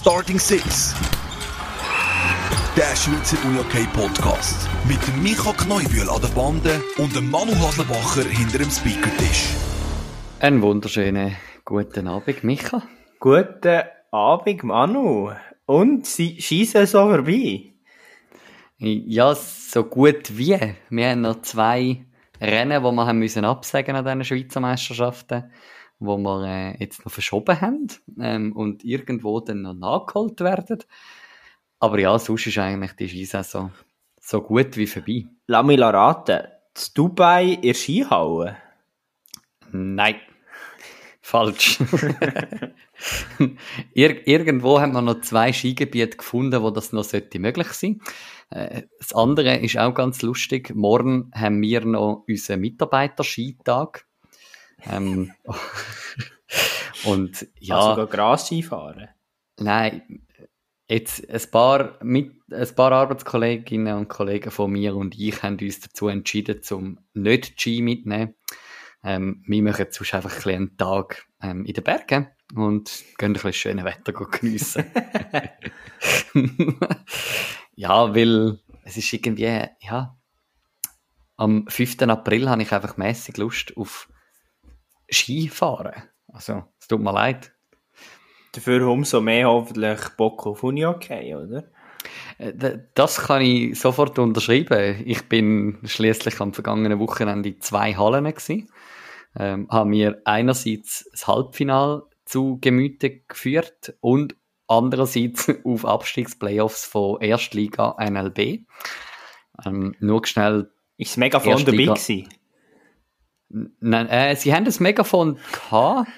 Starting Six. Der Schweizer UJK Podcast. Mit dem Micha Kneubühl an der Bande und dem Manu Haslebacher hinter dem Speakertisch. Einen wunderschönen guten Abend, Micha. Guten Abend, Manu. Und sie schießen so vorbei. Ja, so gut wie. Wir haben noch zwei Rennen, die wir haben müssen absagen an diesen Schweizer Meisterschaften, wo wir äh, jetzt noch verschoben haben ähm, und irgendwo dann noch nachgeholt werden. Aber ja, sonst ist eigentlich die Skisaison so gut wie vorbei. Lass mich raten. Z Dubai in Skihalle? Nein. Falsch. Ir irgendwo haben wir noch zwei Skigebiete gefunden, wo das noch sollte möglich sein. Äh, das andere ist auch ganz lustig. Morgen haben wir noch unseren Mitarbeiter-Skitag. Ähm, und ja. Also Gras-Ski fahren? Nein, jetzt ein paar, mit, ein paar Arbeitskolleginnen und Kollegen von mir und ich haben uns dazu entschieden, zum nicht Ski mitnehmen. Ähm, wir machen sonst einfach ein bisschen einen Tag ähm, in den Bergen und gehen ein bisschen schönes Wetter geniessen. ja, weil es ist irgendwie, ja, am 5. April habe ich einfach mäßig Lust auf Skifahren. Also, es tut mir leid. Dafür umso mehr hoffentlich Bock auf Uni-Okay, oder? Äh, das kann ich sofort unterschreiben. Ich bin schließlich am vergangenen Wochenende in zwei Hallen gewesen. Ähm, haben mir einerseits das Halbfinal zu Gemüte geführt und andererseits auf Abstiegsplayoffs von Erstliga NLB. Ähm, nur schnell. Ist das Megafon dabei gewesen? Nein, äh, sie haben das Megafon gehabt,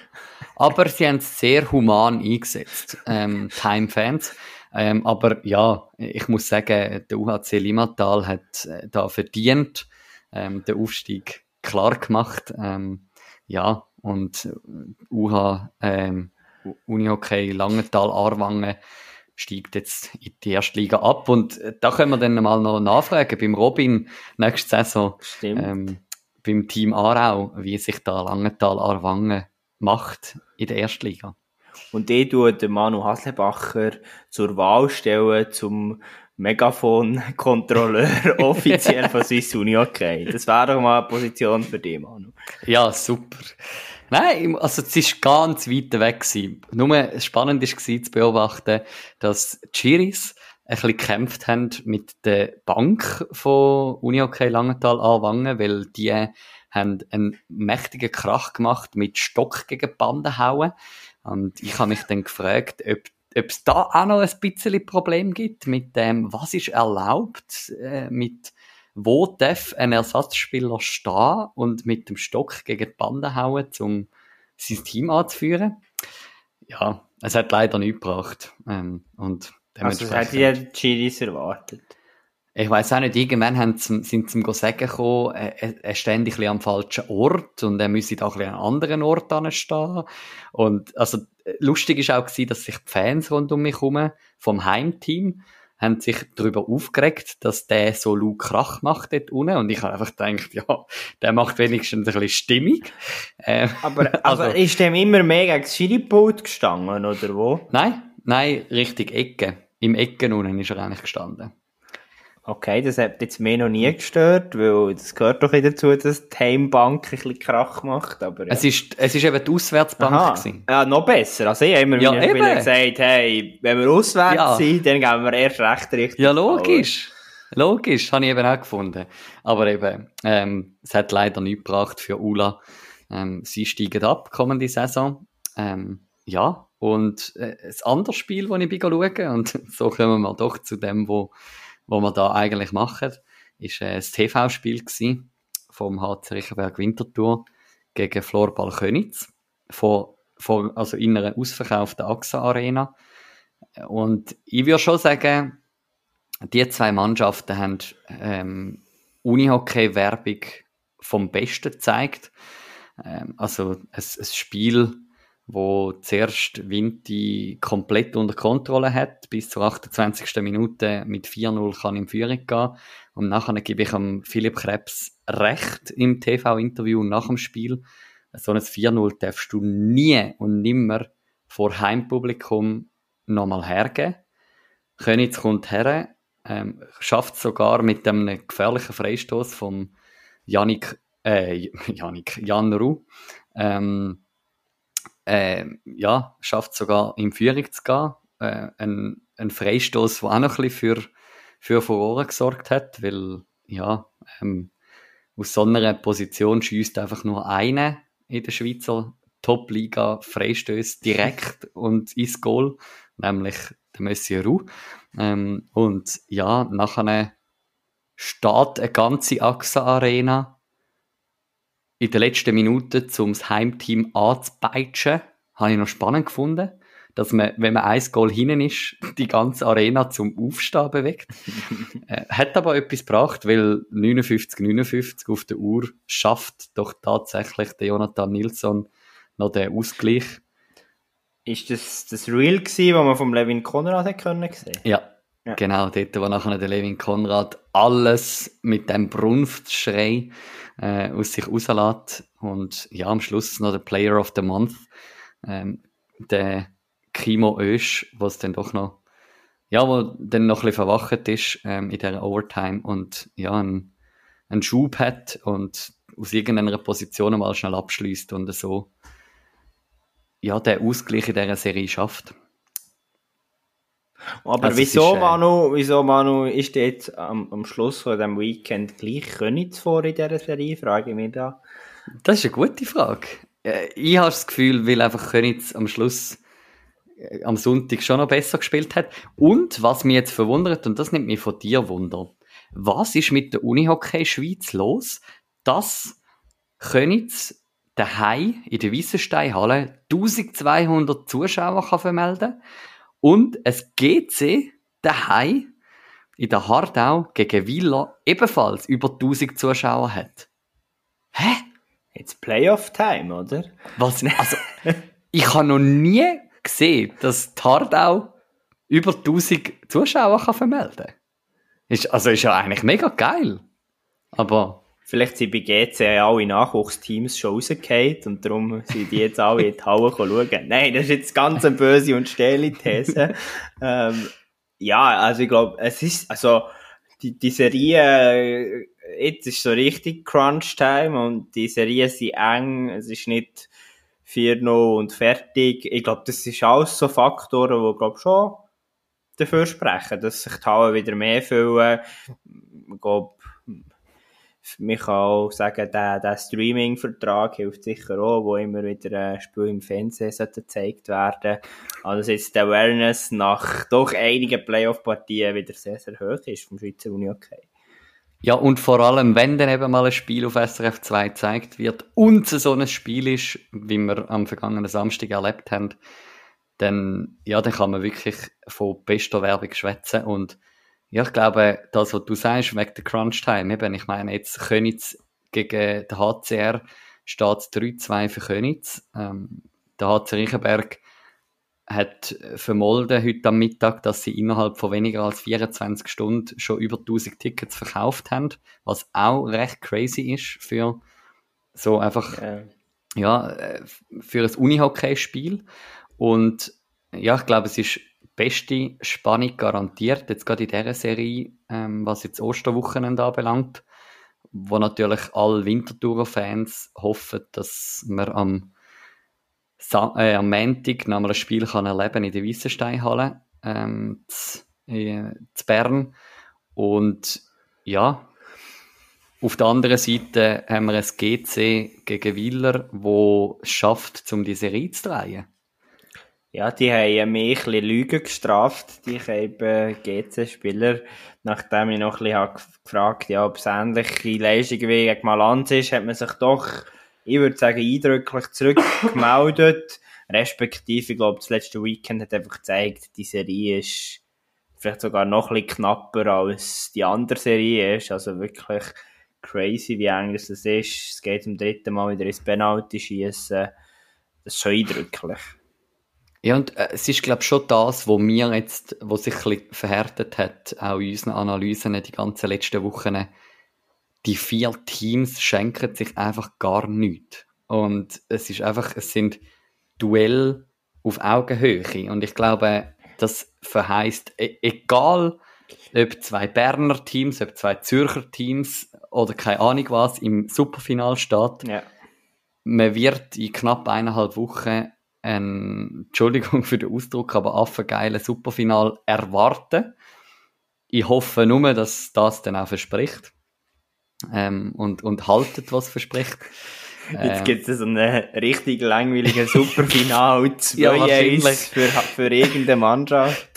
aber sie haben es sehr human eingesetzt, ähm, Time-Fans. Ähm, aber ja, ich muss sagen, der UHC Limatal hat äh, da verdient ähm, den Aufstieg klar gemacht. Ähm, ja, und UH, ähm, Unihockey Langenthal Arwangen steigt jetzt in die erste Liga ab. Und da können wir dann mal noch nachfragen beim Robin nächste Saison. Ähm, beim Team Aarau, wie sich da Langenthal Arwangen macht in der Erstliga. Und ich tue den Manu Haslebacher zur Wahl stellen zum Megafon-Kontrolleur offiziell von Swiss Uni okay. Das wäre doch mal eine Position für dich, Manu. Ja, super. Nein, also es ist ganz weit weg gewesen. Nur spannend war zu beobachten, dass Chiris ein bisschen gekämpft haben mit der Bank von Unihockey Langenthal Anwangen, weil die haben einen mächtigen Krach gemacht mit Stock gegen Bande hauen. Und ich habe mich dann gefragt, ob ob es da auch noch ein bisschen Problem gibt mit dem, was ist erlaubt, äh, mit wo darf ein Ersatzspieler stehen und mit dem Stock gegen die Bande hauen, um sein Team anzuführen. Ja, es hat leider nichts gebracht. Ähm, und also das hätte ja Chiris erwartet. Ich weiß auch nicht, irgendwann haben sie, sind sie ihm sagen gekommen, er, er steht ein am falschen Ort und er müsse da ein bisschen an einem anderen Ort anstehen. Und, also, lustig ist auch gewesen, dass sich die Fans rund um mich herum vom Heimteam haben sich darüber aufgeregt, dass der so laut Krach macht dort unten. Und ich habe einfach gedacht, ja, der macht wenigstens ein bisschen Stimmung. Äh, aber, also, aber ist dem immer mehr gegen das Schiripult gestanden, oder wo? Nein, nein, richtig Ecke. Im Ecken unten ist er eigentlich gestanden. Okay, das hat jetzt mir noch nie gestört, weil das gehört doch dazu, dass die Heimbank ein bisschen Krach macht. Aber ja. es, ist, es ist eben die Auswärtsbank. Gewesen. Ja, noch besser. Also ich habe immer ja, wieder gesagt, hey, wenn wir auswärts ja. sind, dann gehen wir erst recht richtig. Ja, logisch. Logisch, habe ich eben auch gefunden. Aber eben, ähm, es hat leider nichts gebracht für Ula. Ähm, sie steigen ab, kommende Saison. Ähm, ja, und äh, das andere Spiel, das ich schaue, und so kommen wir doch zu dem, wo was wir da eigentlich machen, ist äh, das TV-Spiel vom HC Riechenberg Winterthur gegen Florball Könitz von, von, also in einer ausverkauften AXA Arena. Und ich würde schon sagen, die zwei Mannschaften haben ähm, Unihockey-Werbung vom Besten gezeigt. Ähm, also ein, ein Spiel, wo zuerst Vinti komplett unter Kontrolle hat, bis zur 28. Minute mit 4-0 kann in Führung gehen. Und nachher gebe ich Philipp Krebs recht im TV-Interview nach dem Spiel. So ein 4-0 darfst du nie und nimmer vor Heimpublikum nochmal hergeben. Könitz kommt her, ähm, schafft sogar mit einem gefährlichen Freistoß vom Janik, äh, Janik, Jan Ru, ähm, äh, ja, schafft sogar in Führung zu gehen. Äh, ein, ein Freistoß, der auch noch ein bisschen für, für Furore gesorgt hat, weil, ja, ähm, aus so einer Position schießt einfach nur eine in der Schweizer Top-Liga Freistöße direkt und ins Goal, nämlich der Monsieur Roux. Ähm, und ja, nachher steht eine ganze AXA-Arena in der letzten Minute, um das Heimteam anzupeitschen. Habe ich noch spannend gefunden, dass man, wenn man ein Goal hinten ist, die ganze Arena zum Aufstehen bewegt. äh, hat aber etwas gebracht, weil 59, 59 auf der Uhr schafft doch tatsächlich der Jonathan Nilsson noch den Ausgleich. Ist das das Real gewesen, was man vom Levin Konrad hat können sehen? Ja, ja. genau, dort, wo nachher der Levin Konrad alles mit dem Brunftschrei äh, aus sich rauslässt und ja, am Schluss noch der Player of the Month, ähm, der Kimo Ösch, was dann doch noch ja, wo dann noch ein bisschen verwacht ist ähm, in dieser Overtime und ja, einen, einen Schub hat und aus irgendeiner Position mal schnell abschließt und so ja, der Ausgleich in dieser Serie schafft. Aber also wieso, ist, äh, Manu, wieso, Manu, ist jetzt am, am Schluss von diesem Weekend gleich Königs vor in dieser Serie? Frage ich mich da. Das ist eine gute Frage. Äh, ich habe das Gefühl, weil einfach Königs am Schluss äh, am Sonntag schon noch besser gespielt hat. Und was mich jetzt verwundert, und das nimmt mich von dir Wunder, was ist mit der Unihockey Schweiz los, dass Königs daheim in der Weissensteinhalle 1200 Zuschauer kann vermelden und es GC daheim in der Hardau gegen Villa ebenfalls über 1000 Zuschauer hat. Hä? Jetzt Playoff-Time, oder? Was? Also, ich habe noch nie gesehen, dass die Hardau über 1000 Zuschauer kann vermelden kann. Ist, also ist ja eigentlich mega geil. Aber Vielleicht sind bei GC alle Nachwuchsteams schon rausgefallen und darum sind die jetzt alle in die Halle schauen. Nein, das ist jetzt ganz eine böse und stehle These. ähm, ja, also ich glaube, es ist, also die, die Serie, jetzt ist so richtig Crunch-Time und die Serien sind eng, es ist nicht 4-0 und fertig. Ich glaube, das ist alles so Faktoren, die, glaube schon dafür sprechen, dass sich die Halle wieder mehr füllen. Ich glaube, man kann auch sagen, der, der Streaming-Vertrag hilft sicher auch, wo immer wieder ein Spiel im Fernsehen gezeigt werden Also jetzt die Awareness nach doch einigen Playoff-Partien wieder sehr, sehr hoch ist vom Schweizer Uni okay. Ja, und vor allem, wenn dann eben mal ein Spiel auf SRF 2 gezeigt wird und so ein Spiel ist, wie wir am vergangenen Samstag erlebt haben, dann, ja, dann kann man wirklich von bester Werbung schwätzen und ja, ich glaube, das, was du sagst, wegen der Crunch-Time, eben, ich meine, jetzt Könitz gegen den HCR steht 3-2 für Könitz. Ähm, der HC Riechenberg hat vermolden heute am Mittag, dass sie innerhalb von weniger als 24 Stunden schon über 1000 Tickets verkauft haben, was auch recht crazy ist für so einfach, yeah. ja, äh, für ein Unihockey-Spiel. Und ja, ich glaube, es ist beste Spannung garantiert, jetzt gerade in dieser Serie, ähm, was jetzt Osterwochenende anbelangt, wo natürlich alle Wintertourer-Fans hoffen, dass man am, äh, am Montag noch mal ein Spiel kann erleben in der Weissensteinhalle ähm, zu, äh, zu Bern. Und ja, auf der anderen Seite haben wir ein GC gegen Willer, wo es schafft, um die Serie zu drehen. Ja, die haben mich ein bisschen Lügen gestraft, die eben GC-Spieler, nachdem ich noch ein bisschen gefragt ja, ob es ähnliche Leistungen wie gegen Malanz ist, hat man sich doch, ich würde sagen, eindrücklich zurückgemeldet. Respektive, ich glaube, das letzte Weekend hat einfach gezeigt, die Serie ist vielleicht sogar noch ein bisschen knapper als die andere Serie ist. Also wirklich crazy, wie eng das ist. Es geht zum dritten Mal wieder ins Penalty schießen. Das ist schon eindrücklich. Ja, und äh, es ist, glaube ich, schon das, wo mir jetzt, wo sich ein bisschen verhärtet hat, auch in unseren Analysen die ganzen letzten Wochen. Die vier Teams schenken sich einfach gar nichts. Und es ist einfach, es sind Duell auf Augenhöhe. Und ich glaube, das verheißt, e egal ob zwei Berner Teams, ob zwei Zürcher Teams oder keine Ahnung was im Superfinal steht, Ja. man wird in knapp eineinhalb Wochen ein, Entschuldigung für den Ausdruck, aber affengeile Superfinal erwarten. Ich hoffe nur, dass das dann auch verspricht. Ähm, und, und haltet, was verspricht. Jetzt Ähm, gibt es so einen richtig langweiligen Superfinal, Ja, 2 wahrscheinlich. für, für irgendeine Mannschaft.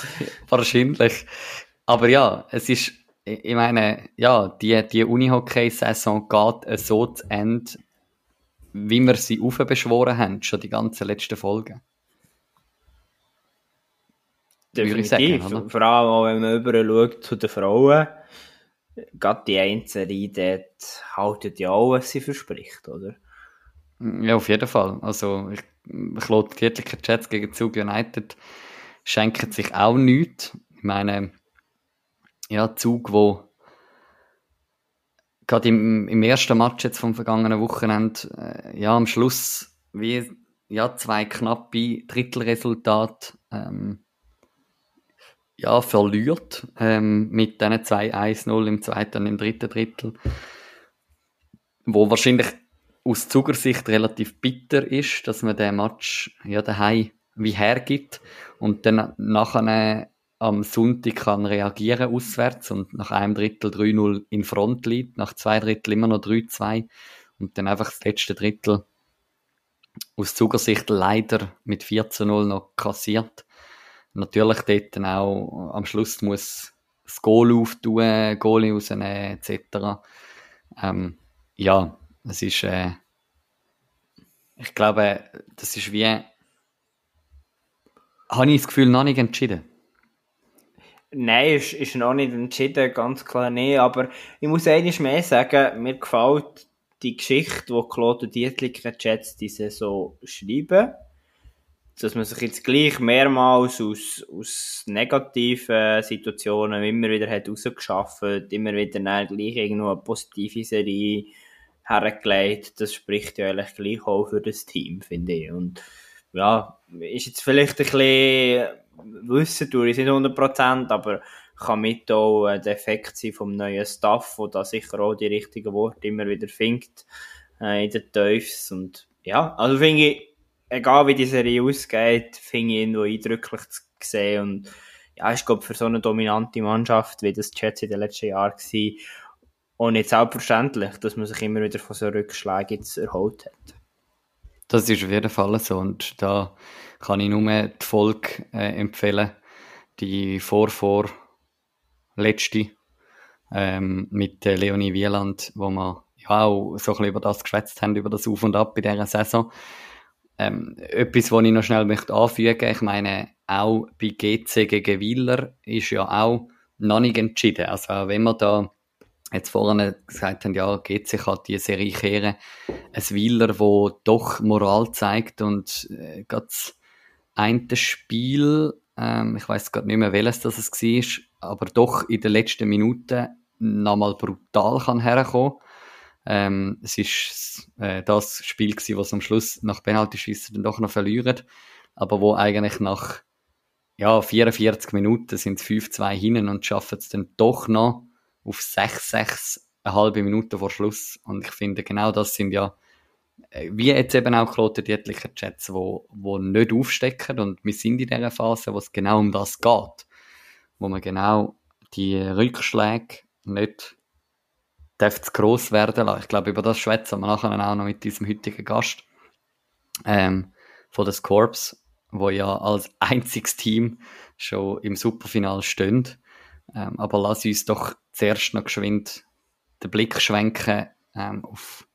Wahrscheinlich. Aber ja, es ist, ich meine, ja, die, die Unihockey-Saison geht so zu Ende, wie wir sie aufbeschworen haben, schon die ganzen letzten Folgen. Definitiv. sagen, oder? Vor allem auch, wenn man über schaut zu den Frauen. Gerade die Einzelne dort halten ja auch, was sie verspricht, oder? Ja, auf jeden Fall. Also, ich, ich glaube, die Dietliker Jets gegen Zug United schenken sich auch nichts. Ich meine, ja, Zug, wo gerade im, im ersten Match jetzt vom vergangenen Wochenende, äh, ja, am Schluss wie, ja, zwei knappe Drittelresultate, ähm, ja, verliert, ähm, mit diesen 2-1-0 im zweiten und im dritten Drittel, wo wahrscheinlich aus Zugersicht relativ bitter ist, dass man den Match ja daheim wie hergibt. Und dann nachher am Sonntag kann reagieren auswärts und nach einem Drittel 3-0 in Front liegt, nach zwei Drittel immer noch 3-2 und dann einfach das letzte Drittel aus Zugersicht leider mit 14-0 noch kassiert. Natürlich dort dann auch am Schluss muss das Goal auftun, Goalie rausnehmen etc. Ähm, ja, es ist, äh, ich glaube, das ist wie, habe ich das Gefühl, noch nicht entschieden. Nein, ist, ist noch nicht entschieden, ganz klar nicht. Aber ich muss eines mehr sagen, mir gefällt die Geschichte, die Claude Dietliker Jets die Saison schreiben. Dass man sich jetzt gleich mehrmals aus, aus negativen Situationen immer wieder hat rausgeschafft, immer wieder dann gleich irgendwo eine positive Serie hergelegt. Das spricht ja eigentlich gleich auch für das Team, finde ich. Und ja, ist jetzt vielleicht ein bisschen wissen tue ich nicht 100%, aber kann mit auch ein Defekt sein vom neuen Staff, wo da sicher auch die richtigen Worte immer wieder findet äh, in den Teufels. Und ja, also finde ich, egal wie die Serie ausgeht, finde ich irgendwo eindrücklich zu sehen. Und ja, ich glaube, für so eine dominante Mannschaft, wie das Jets in den letzten Jahren war, auch nicht selbstverständlich, dass man sich immer wieder von so Rückschlägen jetzt erholt hat. Das ist auf jeden Fall so und da kann ich nur die Folge äh, empfehlen, die vor vor letzte ähm, mit äh, Leonie Wieland, wo wir ja auch so ein bisschen über das geschwätzt haben, über das Auf und Ab in dieser Saison. Ähm, etwas, was ich noch schnell möchte anfügen, ich meine, auch bei GC gegen Wieler ist ja auch noch nicht entschieden. Also wenn wir da jetzt vorhin gesagt haben, ja, GC kann die Serie kehren, ein Wieler, wo doch Moral zeigt und äh, gerade das eine Spiel, ähm, ich weiß gerade nicht mehr, welches das es war, aber doch in den letzten Minuten nochmal brutal kann herkommen. Ähm, es ist äh, das Spiel gewesen, was am Schluss nach Penaltyschießen dann doch noch verlieren, aber wo eigentlich nach ja, 44 Minuten sind es 5-2 hinten und schaffen es dann doch noch auf 6-6 eine halbe Minute vor Schluss. Und ich finde, genau das sind ja, wie jetzt eben auch Kloten Dietlicher Chats, wo, wo nicht aufstecken. Und wir sind in dieser Phase, wo es genau um das geht. Wo man genau die Rückschläge nicht darf zu gross werden lassen. Ich glaube, über das schwätzen wir nachher auch noch mit diesem heutigen Gast ähm, von den Scorps, wo ja als einziges Team schon im Superfinal stehen. Ähm, aber lass uns doch zuerst noch geschwind den Blick schwenken ähm, auf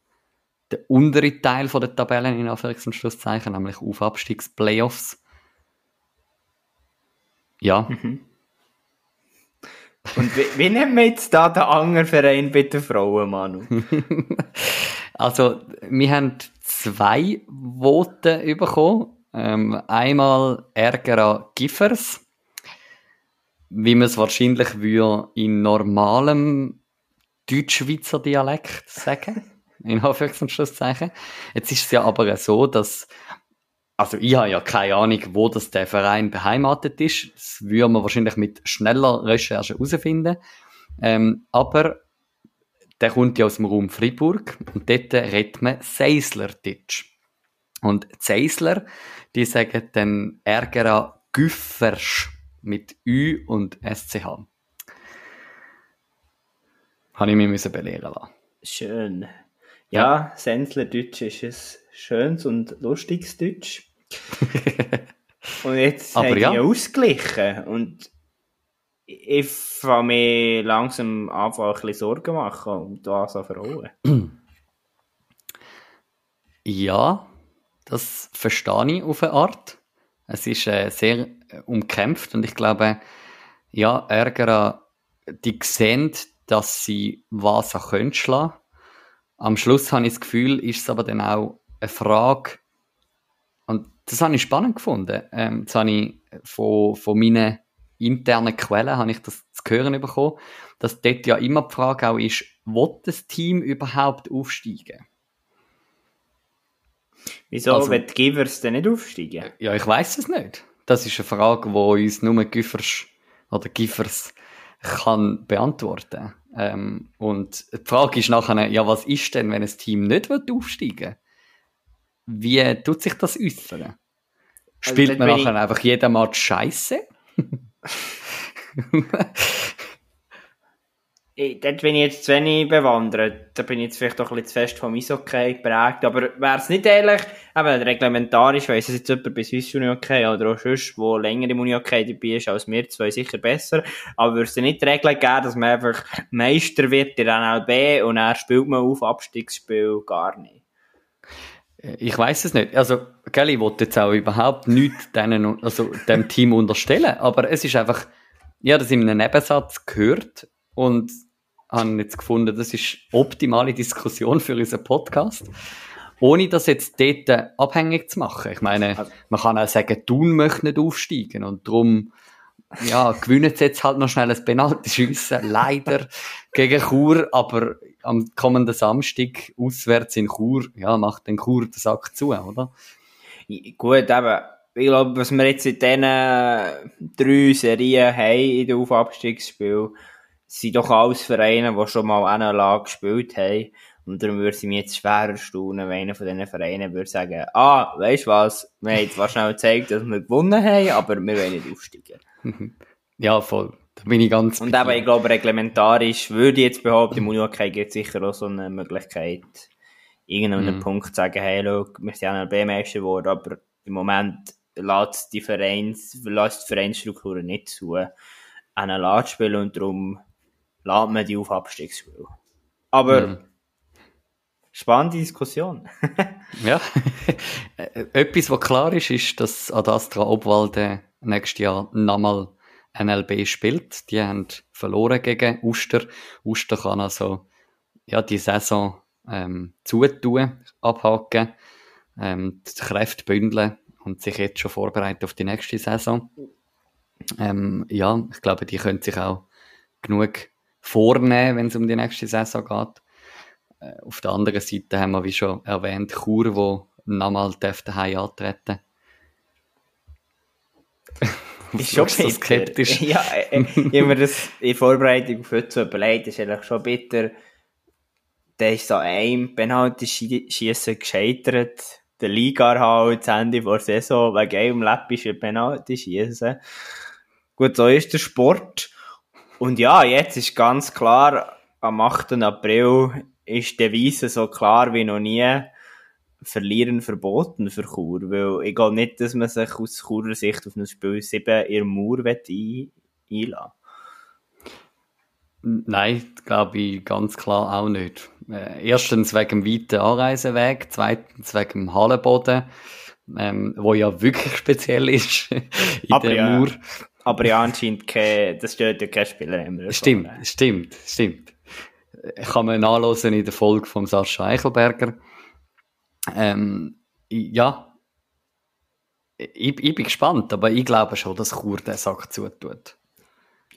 den unteren Teil von der Tabellen in Anführungs- und Schlusszeichen, nämlich auf Abstiegsplayoffs. Ja, Und wie, wie nennt man jetzt da den anderen Verein bei den Frauen, Manu? also wir haben zwei Voten bekommen. Ähm, einmal Ärger an Giffers, wie man es wahrscheinlich würde in normalem Deutschschweizer Dialekt sagen, in Anführungs- und Schlusszeichen. Jetzt ist es ja aber so, dass also ich habe ja keine Ahnung, wo das der Verein beheimatet ist. Das würde man wahrscheinlich mit schneller Recherche herausfinden. Ähm, aber der kommt ja aus dem Raum Fribourg und dort redet man Seisler-Ditsch. Und Seisler, die sagen dann Ärger Güffersch mit Ü und SCH. Habe ich mich belehren lassen. Schön. Ja, ja. Deutsch ist ein schönes und lustiges Deutsch. und jetzt haben ja. ausgeglichen und ich fange mir langsam an, ein bisschen Sorgen machen um das an Frauen. Ja, das verstehe ich auf eine Art. Es ist äh, sehr äh, umkämpft und ich glaube, ja, Ärger, die sehen, dass sie was können schlagen. Am Schluss habe ich das Gefühl, ist es aber dann auch eine Frage, und das habe ich spannend gefunden. Ähm, das habe ich von, von meinen internen Quellen habe ich das zu hören bekommen, dass dort ja immer die Frage auch ist, wird das Team überhaupt aufsteigen? Wieso Also- wird die Givers denn nicht aufsteigen? Ja, ich weiß es nicht. Das ist eine Frage, die uns nur Giffers oder Giffers kann beantworten. Ähm, und die Frage ist nachher, ja, was ist denn, wenn ein Team nicht wird aufsteigen Wie tut sich das äußern? Spielt dort man bin ich- nachher einfach jeden Match Scheiße? Ich, dort bin ich jetzt zu wenig bewandert. Da bin ich jetzt vielleicht auch ein bisschen zu fest vom Eishockey geprägt. Aber wäre es nicht ehrlich, eben reglementarisch weiss es jetzt jemand bei Swiss Uni Hockey oder auch sonst, wo länger im Uni Hockey dabei ist als wir zwei, sicher besser. Aber würde es nicht die Regel geben, dass man einfach Meister wird in der NLB und dann spielt man auf Abstiegsspiel gar nicht. Ich weiß es nicht. Also, Kelly wollte jetzt auch überhaupt nichts denen, also dem Team unterstellen, aber es ist einfach, ja, das in einem Nebensatz gehört und habe jetzt gefunden, das ist optimale Diskussion für unseren Podcast. Ohne das jetzt dort abhängig zu machen. Ich meine, Also- man kann auch sagen, Thun möchte nicht aufsteigen und darum, ja, gewinnen sie jetzt halt noch schnell ein Penalty-Schiessen, leider, gegen Chur, aber am kommenden Samstag auswärts in Chur, ja, macht den Chur den Sack zu, oder? Gut, eben. Ich glaube, was wir jetzt in diesen drei Serien haben in den Aufabstiegsspielen, sind doch alles Vereine, die schon mal NLA gespielt haben. Und darum würde es mich jetzt schwer erstaunen, wenn einer von diesen Vereinen würde sagen, ah, weißt du was, wir haben zwar schnell gezeigt, dass wir gewonnen haben, aber wir wollen nicht aufsteigen. Ja, voll. Da bin ich ganz Und eben, ich glaube, reglementarisch würde ich jetzt behaupten, im Unihockey gibt es sicher auch so eine Möglichkeit, irgendeinen Mhm. Punkt zu sagen, hey, schau, wir sind NLB-Meister geworden, aber im Moment lässt die, Vereins, lässt die Vereinsstruktur nicht zu, NLA zu spielen und darum lässt man die auf Abstiegsspiel. Aber Mhm. spannende Diskussion. Ja. Äh, Etwas, was klar ist, ist, dass Adastra Obwalde nächstes Jahr nochmal NLB spielt. Die haben verloren gegen Uster. Uster kann also ja, die Saison ähm, zutun, abhaken, ähm, die Kräfte bündeln und sich jetzt schon vorbereiten auf die nächste Saison. Ähm, ja, ich glaube, die können sich auch genug vornehmen, wenn es um die nächste Saison geht. Äh, Auf der anderen Seite haben wir, wie schon erwähnt, Chur, wo nochmal daheim antreten Ist schon du so bitter. skeptisch? Ja, äh, äh, mir das in Vorbereitung heute so überlegt, ist eigentlich schon bitter. Der ist so ein Penalty-Schiessen gescheitert. Der Liga halt, das Ende vor der Saison, wegen einem läppischen Penalty-Schiessen. Gut, so ist der Sport. Und ja, jetzt ist ganz klar, am 8. April ist die Devise so klar wie noch nie, verlieren verboten für Chur, weil ich glaube nicht, dass man sich aus Churer Sicht auf ein Spiel 7 in Mauer ein einlassen Nein, glaube ich ganz klar auch nicht. Äh, erstens wegen dem weiten Anreiseweg, zweitens wegen dem Hallenboden, ähm, wo ja wirklich speziell ist in Aber der ja, Mauer. Aber ja, anscheinend kein, das stört ja kein Spieler immer. Stimmt, stimmt, stimmt. Kann man nachlesen in der Folge von Sascha Eichelberger. Ähm, ja, ich, ich bin gespannt, aber ich glaube schon, dass Chur den Sack zutut.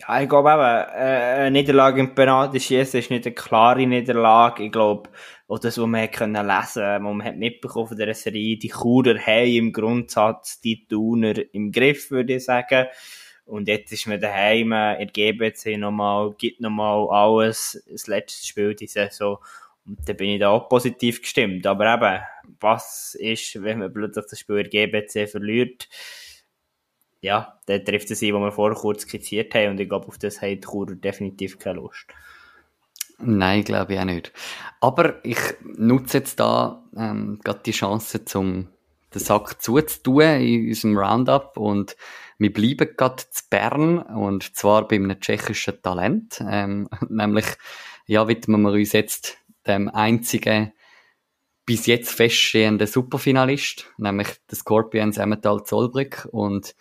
Ja, ich glaube eben, äh, eine Niederlage im Penalty schießen ist nicht eine klare Niederlage. Ich glaube, auch das, was man können lesen konnte, man hat mitbekommen von dieser Serie, die Churer haben im Grundsatz die Tuner im Griff, würde ich sagen. Und jetzt ist man daheim, in der GBC nochmal, gibt nochmal alles, das letzte Spiel diese Saison. Und dann bin ich da auch positiv gestimmt. Aber eben, was ist, wenn man plötzlich das Spiel in GBC verliert? ja, der trifft es ein, was wir vorher kurz skizziert haben und ich glaube, auf das hat Chur definitiv keine Lust. Nein, glaube ich auch nicht. Aber ich nutze jetzt da ähm, gerade die Chance, zum den Sack zuzutun in unserem Roundup. Und wir bleiben gerade zu Bern und zwar bei einem tschechischen Talent, ähm, nämlich ja, widmen wir uns jetzt dem einzigen bis jetzt feststehenden Superfinalist, nämlich der Scorpions Emmental Zollbrück und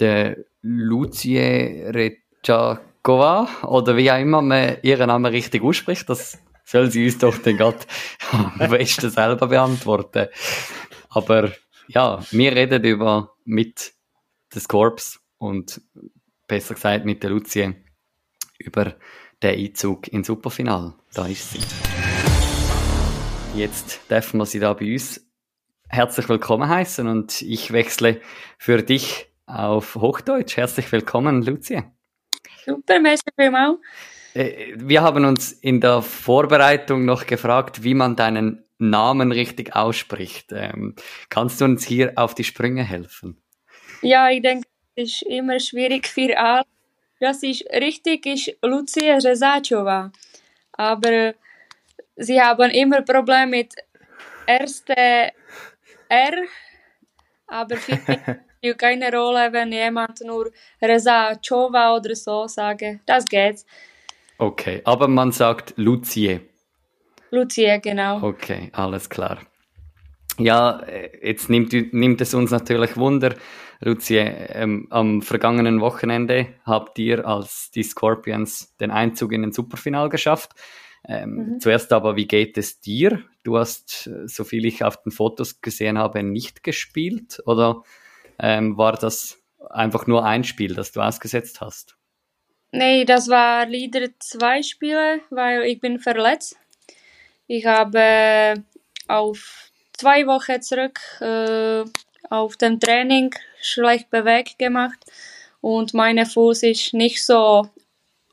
der Lucie Rejakova, oder wie auch immer man ihren Namen richtig ausspricht, das soll sie uns doch dann gerade am besten selber beantworten. Aber ja, wir reden über mit den Scorps und besser gesagt mit der Lucie über den Einzug ins Superfinal. Da ist sie. Jetzt dürfen wir sie da bei uns herzlich willkommen heißen und ich wechsle für dich auf Hochdeutsch. Herzlich willkommen, Lucia. Super, merci vielmals. Äh, wir haben uns in der Vorbereitung noch gefragt, wie man deinen Namen richtig ausspricht. Ähm, kannst du uns hier auf die Sprünge helfen? Ja, ich denke, es ist immer schwierig für alle. Das ist richtig, ist Lucia Rezacova. Aber sie haben immer Probleme mit erste R, aber für spielt keine Rolle, wenn jemand nur Reza Chova oder so sage. Das geht. Okay, aber man sagt Lucie. Lucie, genau. Okay, alles klar. Ja, jetzt nimmt, nimmt es uns natürlich Wunder, Lucie, ähm, am vergangenen Wochenende habt ihr als die Scorpions den Einzug in den Superfinal geschafft. Ähm, mhm. Zuerst aber, wie geht es dir? Du hast, äh, so viel ich auf den Fotos gesehen habe, nicht gespielt oder ähm, war das einfach nur ein Spiel, das du ausgesetzt hast? Nee, das war leider zwei Spiele, weil ich bin verletzt. Ich habe auf zwei Wochen zurück äh, auf dem Training schlecht bewegt gemacht und mein Fuß ist nicht so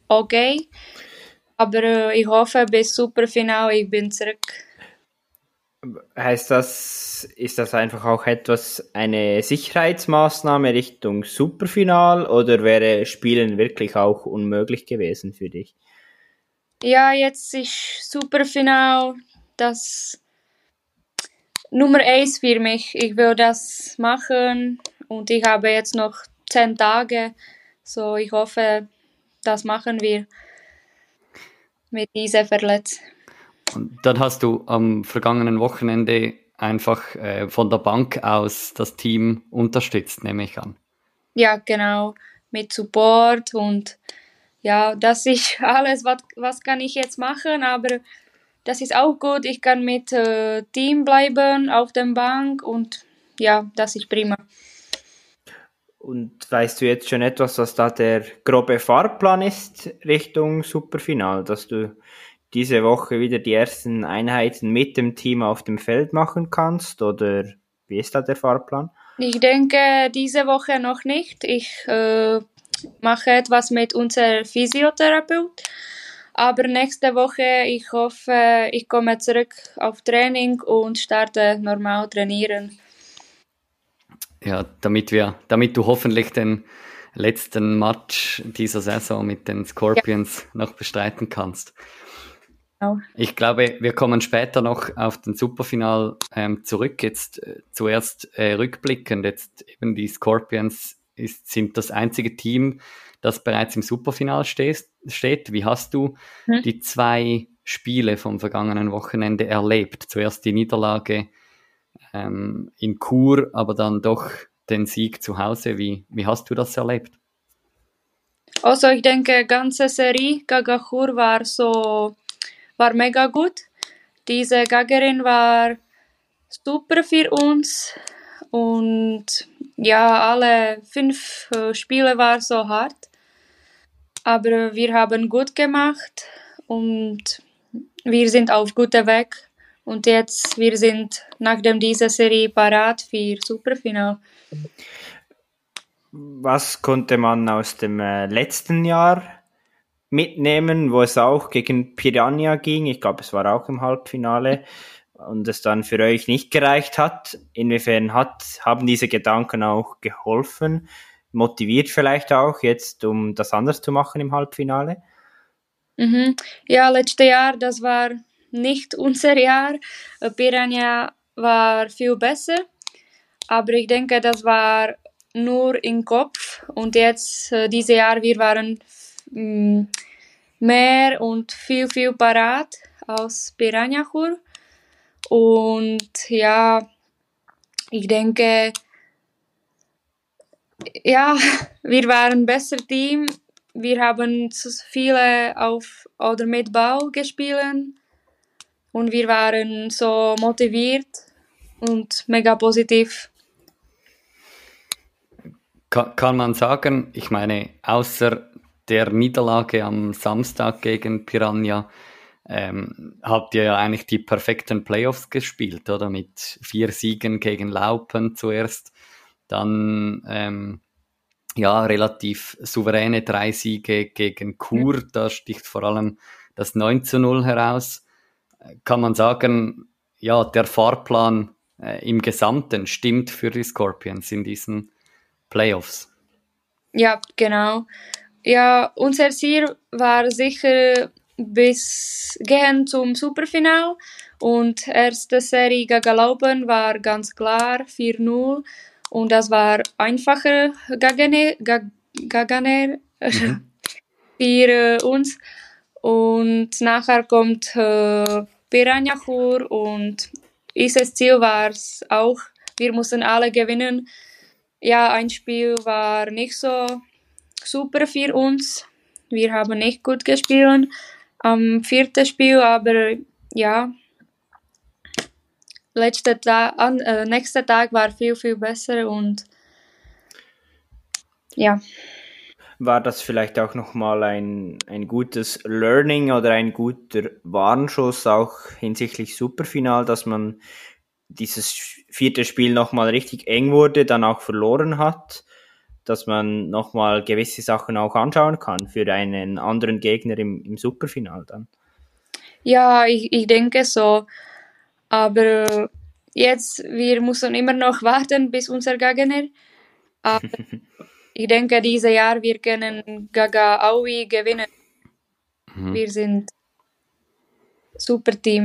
okay. Aber äh, ich hoffe, bis Superfinal ich bin zurück. Heißt das, ist das einfach auch etwas, eine Sicherheitsmaßnahme Richtung Superfinal oder wäre Spielen wirklich auch unmöglich gewesen für dich? Ja, jetzt ist Superfinal das Nummer eins für mich. Ich will das machen und ich habe jetzt noch zehn Tage, so ich hoffe, das machen wir mit dieser Verletzung. Und dann hast du am vergangenen Wochenende einfach äh, von der Bank aus das Team unterstützt, nehme ich an. Ja, genau, mit Support und ja, das ist alles, was, was kann ich jetzt machen, aber das ist auch gut. Ich kann mit äh, Team bleiben auf der Bank und ja, das ist prima. Und weißt du jetzt schon etwas, was da der grobe Fahrplan ist Richtung Superfinal, dass du diese Woche wieder die ersten Einheiten mit dem Team auf dem Feld machen kannst? Oder wie ist da der Fahrplan? Ich denke, diese Woche noch nicht. Ich äh, mache etwas mit unserem Physiotherapeut. Aber nächste Woche, ich hoffe, ich komme zurück auf Training und starte normal trainieren. Ja, damit wir, damit du hoffentlich den letzten Match dieser Saison mit den Scorpions ja. noch bestreiten kannst. Genau. Ich glaube, wir kommen später noch auf den Superfinal ähm, zurück. Jetzt äh, zuerst äh, rückblickend. Jetzt eben die Scorpions ist, sind das einzige Team, das bereits im Superfinal steht. steht. Wie hast du hm. die zwei Spiele vom vergangenen Wochenende erlebt? Zuerst die Niederlage ähm, in Chur, aber dann doch den Sieg zu Hause. Wie, wie hast du das erlebt? Also ich denke, ganze Serie gegen Chur war so war mega gut. Diese Gaggerin war super für uns und ja, alle fünf äh, Spiele waren so hart. aber wir haben gut gemacht und wir sind auf gutem Weg. Und jetzt, wir sind nach dieser Serie parat für Superfinal. Was konnte man aus dem äh, letzten Jahr mitnehmen, wo es auch gegen Piranha ging? Ich glaube, es war auch im Halbfinale und es dann für euch nicht gereicht hat. Inwiefern hat, haben diese Gedanken auch geholfen? Motiviert vielleicht auch jetzt, um das anders zu machen im Halbfinale? Mhm. Ja, letztes Jahr, das war nicht unser Jahr. Piranha war viel besser, aber ich denke, das war nur im Kopf und jetzt, äh, dieses Jahr, wir waren mm, mehr und viel, viel parat aus Piranha Chur. Und ja, ich denke, ja, wir waren besser Team. Wir haben viele auf oder mit Ball gespielt und wir waren so motiviert und mega positiv. Kann man sagen, ich meine, außer der Niederlage am Samstag gegen Piranha ähm, habt ihr ja eigentlich die perfekten Playoffs gespielt, oder? Mit vier Siegen gegen Laupen zuerst, dann ähm, ja relativ souveräne drei Siege gegen Chur, da sticht vor allem das 9 zu 0 heraus. Kann man sagen, ja, der Fahrplan äh, im Gesamten stimmt für die Scorpions in diesen Playoffs. Ja, genau. Ja, unser Ziel war sicher bis gehen zum Superfinal und erste Serie gegen Laupen war ganz klar 4-0 und das war einfacher gegen, mhm. für äh, uns und nachher kommt äh, Piranha Chur und unser Ziel war es auch, wir mussten alle gewinnen. Ja, ein Spiel war nicht so super für uns. Wir haben nicht gut gespielt am vierten Spiel, aber ja, letzter Tag, an, äh, nächster Tag war viel, viel besser und ja. War das vielleicht auch nochmal ein, ein gutes Learning oder ein guter Warnschuss auch hinsichtlich Superfinal, dass man dieses vierte Spiel nochmal richtig eng wurde, dann auch verloren hat? Dass man nochmal gewisse Sachen auch anschauen kann für einen anderen Gegner im, im Superfinal dann. Ja, ich, ich denke so. Aber jetzt, wir müssen immer noch warten bis unser Gegner. Aber ich denke, dieses Jahr wir können Gaga Aui gewinnen. Mhm. Wir sind super Team.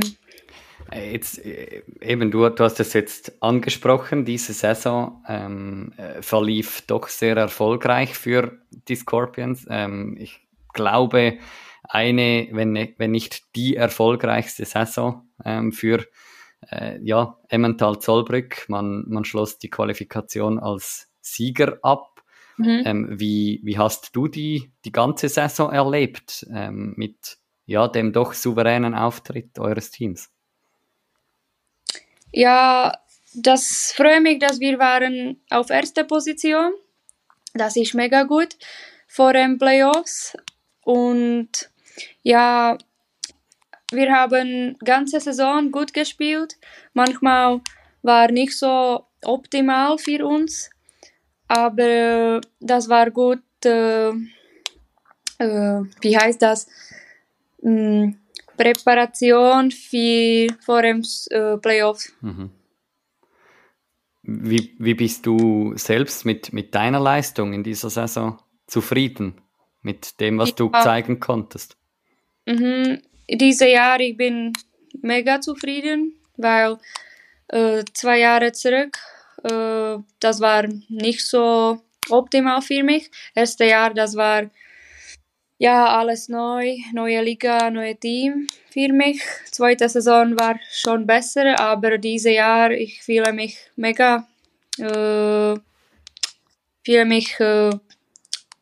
Äh, jetzt, äh, eben, du, du hast es jetzt angesprochen, diese Saison ähm, äh, verlief doch sehr erfolgreich für die Scorpions. Ähm, ich glaube, eine, wenn, ne, wenn nicht die erfolgreichste Saison ähm, für äh, ja, Emmental Zollbrück. Man, man schloss die Qualifikation als Sieger ab. Mhm. Ähm, wie, wie hast du die, die ganze Saison erlebt ähm, mit ja, dem doch souveränen Auftritt eures Teams? Ja, das freut mich, dass wir waren auf erster Position. Das ist mega gut vor den Playoffs. Und ja, wir haben ganze Saison gut gespielt. Manchmal war nicht so optimal für uns, aber das war gut. Äh, äh, wie heißt das? Präparation für vor dem äh, Playoff. Mhm. Wie, wie bist du selbst mit, mit deiner Leistung in dieser Saison zufrieden? Mit dem, was ja. du zeigen konntest? Mhm. Dieses Jahr ich bin mega zufrieden, weil äh, zwei Jahre zurück, äh, das war nicht so optimal für mich. Erste Jahr, das war ja, alles neu, neue Liga, neue Team für mich. Zweite Saison war schon besser, aber dieses Jahr ich fühle mich mega, äh, fühle mich äh,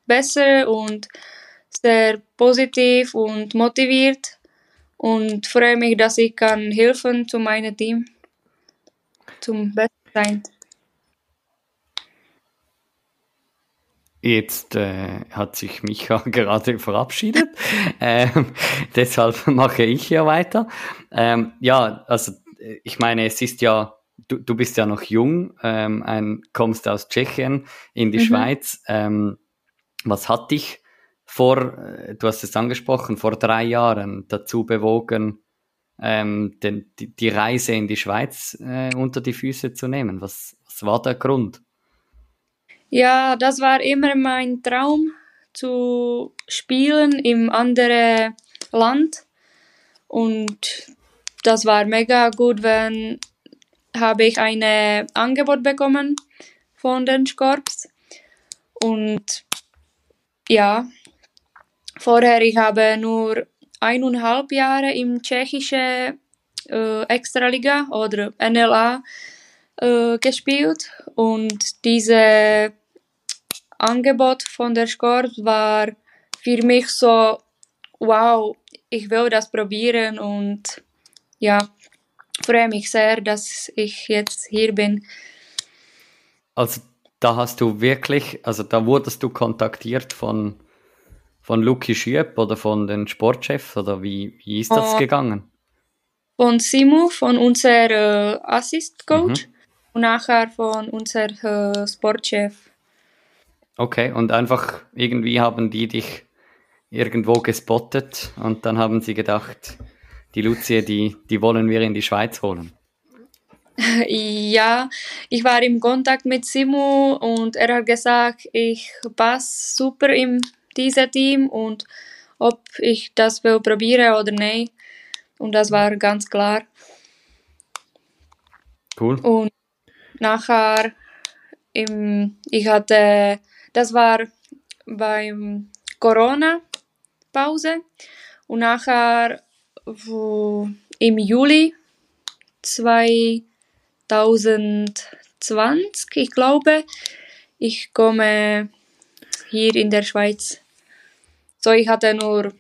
besser und sehr positiv und motiviert und freue mich, dass ich kann helfen zu meinem Team zum Besten sein. Jetzt äh, hat sich Micha gerade verabschiedet. ähm, deshalb mache ich ja weiter. Ähm, ja, also ich meine, es ist ja, du, du bist ja noch jung, ähm, ein, kommst aus Tschechien in die mhm. Schweiz. Ähm, was hat dich vor, äh, du hast es angesprochen, vor drei Jahren dazu bewogen, ähm, den, die, die, Reise in die Schweiz äh, unter die Füße zu nehmen? Was, was war der Grund? Ja, das war immer mein Traum, zu spielen im anderen Land. Und das war mega gut, wenn habe ich ein Angebot bekommen von den Scorps. Und ja, vorher ich habe nur eineinhalb Jahre im tschechischen äh, Extraliga oder NLA äh, gespielt und diese Angebot von der Sport war für mich so, wow, ich will das probieren und ja, freue mich sehr, dass ich jetzt hier bin. Also da hast du wirklich, also da wurdest du kontaktiert von, von Luki Schüpp oder von den Sportchefs oder wie, wie ist das uh, gegangen? Von Simu, von unserem äh, Assist-Coach mhm. Und nachher von unserem äh, Sportchef. Okay, und einfach irgendwie haben die dich irgendwo gespottet und dann haben sie gedacht, die Lucie, die, die wollen wir in die Schweiz holen. Ja, ich war im Kontakt mit Simu und er hat gesagt, ich passe super in dieses Team und ob ich das will probieren oder nicht. Und das war ganz klar. Cool. Und nachher, im, ich hatte das war beim Corona-Pause und nachher wo, im Juli 2020, ich glaube, ich komme hier in der Schweiz. So, ich hatte nur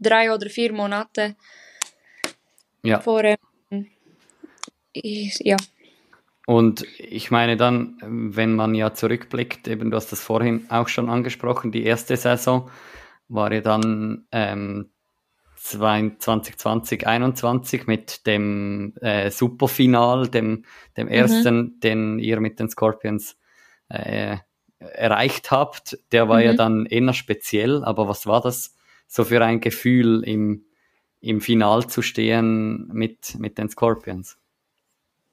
drei oder vier Monate ja. vor. Ähm, ich, ja. Und ich meine dann, wenn man ja zurückblickt, eben du hast das vorhin auch schon angesprochen, die erste Saison war ja dann ähm, 2020, 2021 mit dem äh, Superfinal, dem, dem mhm. ersten, mhm. den ihr mit den Scorpions äh, erreicht habt. Der war mhm. ja dann eher speziell, aber was war das so für ein Gefühl, im, im Final zu stehen mit, mit den Scorpions?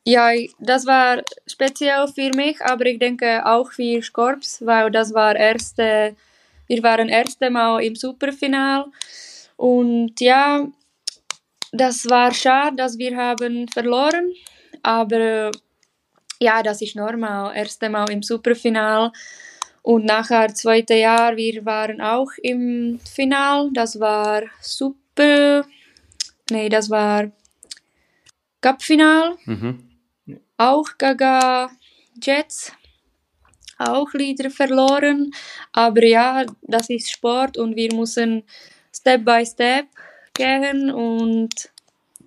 Ja, das war speziell für mich, aber ich denke auch für Scorps, weil das war erste, wir waren erste Mal im Superfinal. Und ja, das war schade, dass wir haben verloren, aber ja, das ist normal, erste Mal im Superfinal. Und nachher zweite Jahr, wir waren auch im Final, das war super, nee, das war Cupfinal. Mhm auch Gaga Jets, auch Lieder verloren. Aber ja, das ist Sport und wir müssen Step by Step gehen. Und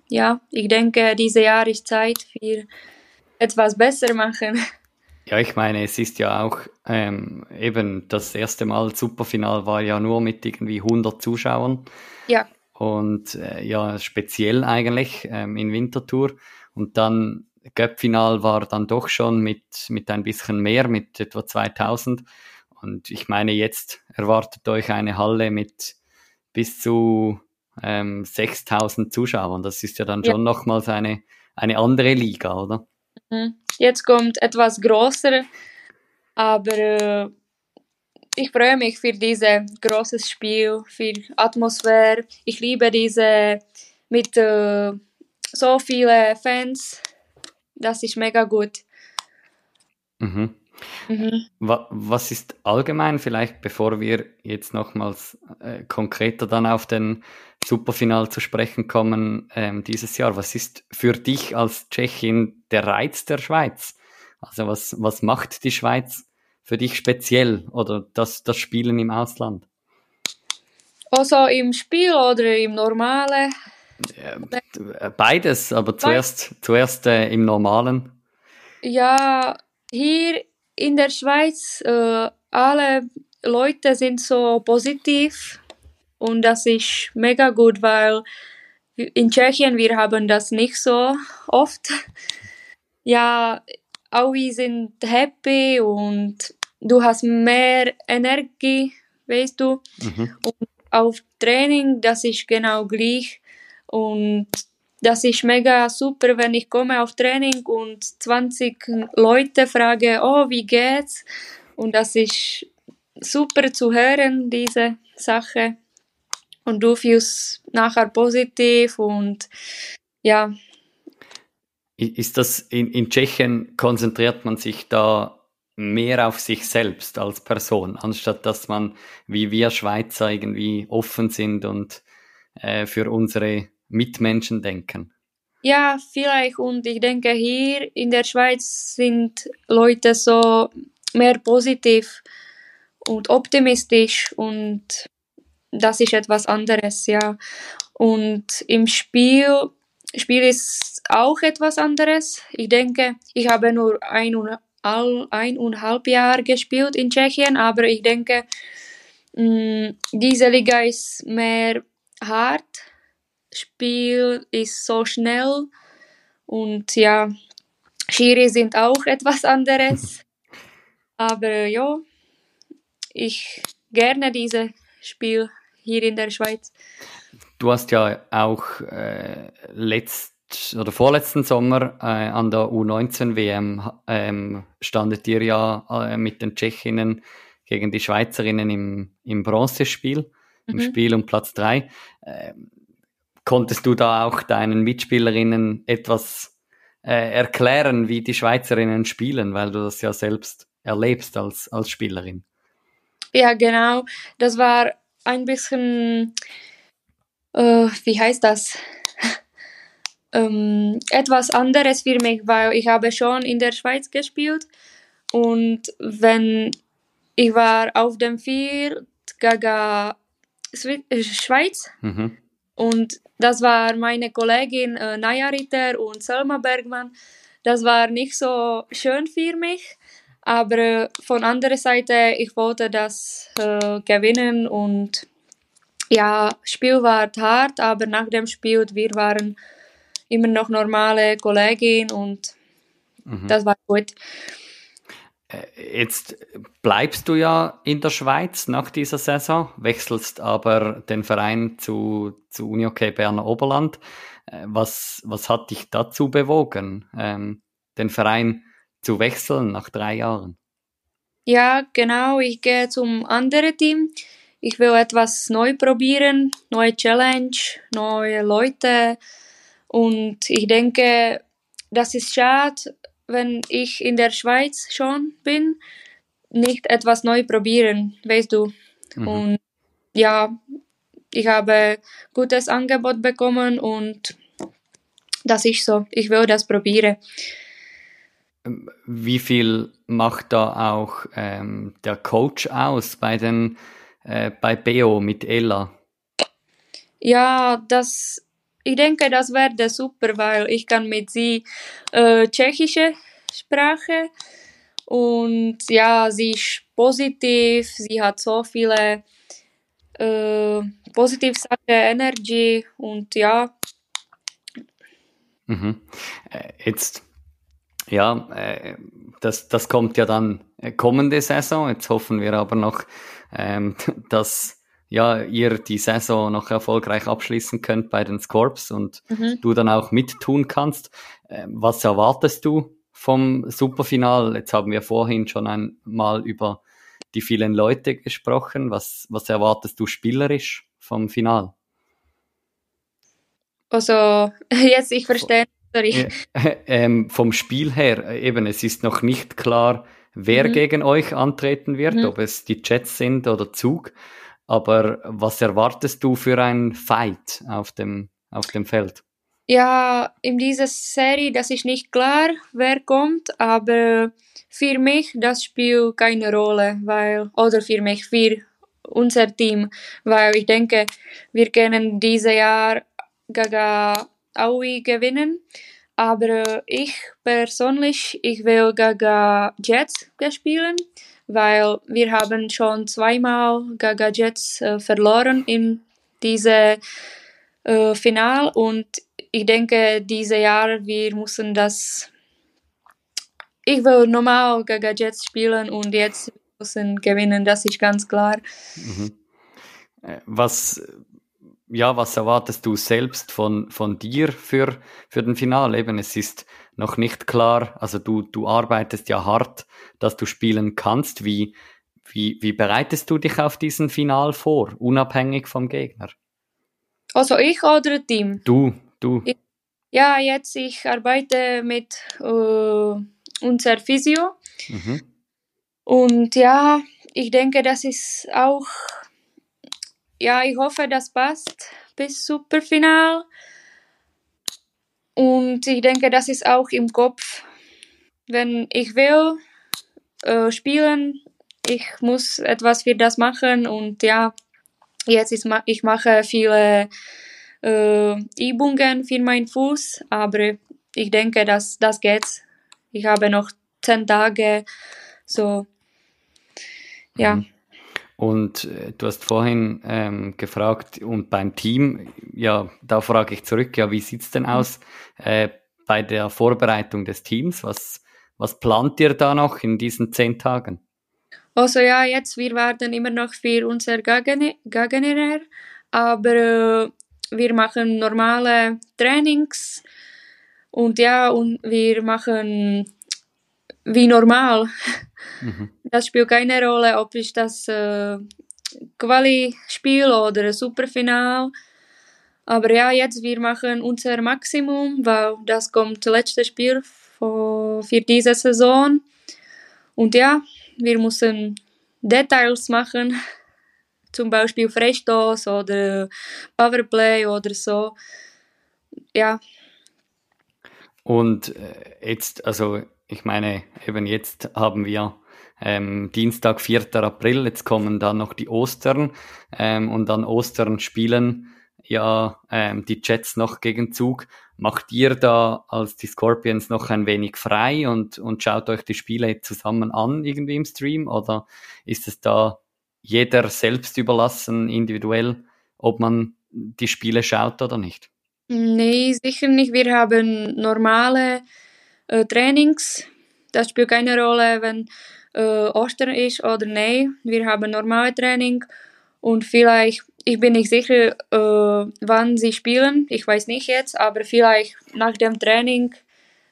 ja, ich denke, dieses Jahr ist Zeit für etwas besser machen. Ja, ich meine, es ist ja auch ähm, eben das erste Mal Superfinal war ja nur mit irgendwie 100 Zuschauern. Ja. Und äh, ja, speziell eigentlich ähm, in Winterthur. Und dann Göppfinal war dann doch schon mit, mit ein bisschen mehr, mit etwa 2000. Und ich meine, jetzt erwartet euch eine Halle mit bis zu ähm, 6000 Zuschauern. Das ist ja dann ja. schon nochmals eine, eine andere Liga, oder? Mhm. Jetzt kommt etwas größer, aber äh, ich freue mich für dieses großes Spiel, für Atmosphäre. Ich liebe diese mit äh, so vielen Fans das ist mega gut. Mhm. Mhm. Was ist allgemein, vielleicht bevor wir jetzt nochmals äh, konkreter dann auf den Superfinal zu sprechen kommen ähm, dieses Jahr, was ist für dich als Tschechin der Reiz der Schweiz? Also was, was macht die Schweiz für dich speziell oder das, das Spielen im Ausland? Also im Spiel oder im Normalen? Äh, beides, aber zuerst, zuerst äh, im Normalen. Ja, hier in der Schweiz, äh, alle Leute sind so positiv und das ist mega gut, weil in Tschechien wir haben das nicht so oft. Ja, alle sind happy und du hast mehr Energie, weißt du. Mhm. Und auf Training, das ist genau gleich. Und das ist mega super, wenn ich komme auf Training und 20 Leute frage, oh, wie geht's? Und das ist super zu hören, diese Sache. Und du fühlst nachher positiv und ja. Ist das in, in Tschechien konzentriert man sich da mehr auf sich selbst als Person, anstatt dass man, wie wir Schweizer, irgendwie offen sind und äh, für unsere Mitmenschen denken. Ja, vielleicht. Und ich denke, hier in der Schweiz sind Leute so mehr positiv und optimistisch und das ist etwas anderes, ja. Und im Spiel, Spiel ist auch etwas anderes. Ich denke, ich habe nur ein und, eineinhalb Jahre gespielt in Tschechien, aber ich denke, mh, diese Liga ist mehr hart. Spiel ist so schnell und ja, Schiri sind auch etwas anderes. aber ja, ich gerne dieses Spiel hier in der Schweiz. Du hast ja auch äh, letzt oder vorletzten Sommer äh, an der U19 WM ähm, standet ihr ja äh, mit den Tschechinnen gegen die Schweizerinnen im, im Bronzespiel, mhm. im Spiel um Platz 3. Ähm, konntest du da auch deinen Mitspielerinnen etwas äh, erklären, wie die Schweizerinnen spielen, weil du das ja selbst erlebst als, als Spielerin? Ja, genau. Das war ein bisschen, äh, wie heißt das? ähm, etwas anderes für mich, weil ich habe schon in der Schweiz gespielt und wenn ich war auf dem Feld gegen äh, Schweiz Mhm. Und das war meine Kollegin äh, Naya Ritter und Selma Bergmann. Das war nicht so schön für mich, aber von anderer Seite, ich wollte das äh, gewinnen und ja, Spiel war hart, aber nach dem Spiel, wir waren immer noch normale Kollegin und Mhm. das war gut. Jetzt bleibst du ja in der Schweiz nach dieser Saison, wechselst aber den Verein zu, zu Unihockey Berner Oberland. Äh, Was, was hat dich dazu bewogen, ähm, den Verein zu wechseln nach drei Jahren? Ja, genau, ich gehe zum anderen Team. Ich will etwas neu probieren, neue Challenge, neue Leute. Und ich denke, das ist schade, wenn ich in der Schweiz schon bin, nicht etwas neu probieren, weißt du. Mhm. Und ja, ich habe gutes Angebot bekommen und das ist so. Ich will das probieren. Ähm, Wie viel macht da auch ähm, der Coach aus bei den äh, bei Beo mit Ella? Ja, das, ich denke, das wäre super, weil ich kann mit sie äh, tschechische Sprache und ja, sie ist positiv, sie hat so viele äh, positive Sachen, Energie und ja, Mhm. Äh, Jetzt, ja, äh, das, das kommt ja dann äh, kommende Saison. Jetzt hoffen wir aber noch, ähm, dass ja, ihr die Saison noch erfolgreich abschließen könnt bei den Scorps und mhm. du dann auch mittun kannst. Ähm, was erwartest du vom Superfinal? Jetzt haben wir vorhin schon einmal über die vielen Leute gesprochen. Was, was erwartest du spielerisch vom Final? also jetzt ich verstehe, sorry. Äh, ähm, vom Spiel her, äh, eben, es ist noch nicht klar, wer Mhm. gegen euch antreten wird, Mhm. ob es die Jets sind oder Zug. Aber was erwartest du für ein Fight auf dem, auf dem Feld? Ja, in dieser Serie, das ist nicht klar, wer kommt, aber für mich das spielt keine Rolle, weil, oder für mich, für unser Team, weil ich denke, wir können dieses Jahr gegen Aui gewinnen, Aber ich persönlich, ich will Gaga Jets spielen, weil wir haben schon zweimal Gaga Jets äh, verloren in diese äh, Final und ich denke, diese Jahr wir müssen das. Ich will normal Gaga Jets spielen und jetzt müssen gewinnen, das ist ganz klar. Mhm. Äh, was ja, was erwartest du selbst von, von dir für, für den Final? Eben, es ist noch nicht klar, also du, du arbeitest ja hart, dass du spielen kannst. Wie, wie, wie bereitest du dich auf diesen Final vor, unabhängig vom Gegner? Also ich oder Team? Du, du. Ich, ja, jetzt ich arbeite mit äh, unser Physio. Mhm. Und ja, ich denke, das ist auch ja, ich hoffe, das passt bis Superfinal. Und ich denke, das ist auch im Kopf. Wenn ich will äh, spielen, ich muss etwas für das machen und ja, jetzt ist ich mache viele äh, Übungen für meinen Fuß, aber ich denke, dass das geht. Ich habe noch zehn Tage, so ja. Mhm. Und äh, du hast vorhin ähm, gefragt, und beim Team, ja, da frage ich zurück, ja, wie sieht's denn aus äh, bei der Vorbereitung des Teams? Was, was plant ihr da noch in diesen zehn Tagen? Also ja, jetzt, wir warten immer noch für unser Gaggener, aber äh, wir machen normale Trainings und ja, und wir machen wie normal. Mhm. Das spielt keine Rolle, ob ich das äh, Quali-Spiel oder Superfinal. Aber ja, jetzt wir machen unser Maximum, weil das kommt das letzte Spiel für, für diese Saison. Und ja, wir müssen Details machen, zum Beispiel Freistoß oder Powerplay oder so. Ja. Und äh, jetzt, also ich meine, eben jetzt haben wir ähm, Dienstag, 4. April, jetzt kommen dann noch die Ostern ähm, und an Ostern spielen ja ähm, die Jets noch gegen Zug. Macht ihr da als die Scorpions noch ein wenig frei und, und schaut euch die Spiele zusammen an irgendwie im Stream oder ist es da jeder selbst überlassen, individuell, ob man die Spiele schaut oder nicht? Nee, sicher nicht. Wir haben normale äh, Trainings. Das spielt keine Rolle, wenn äh, Ostern ist oder nein. Wir haben normale Training und vielleicht, ich bin nicht sicher, äh, wann sie spielen. Ich weiß nicht jetzt, aber vielleicht nach dem Training.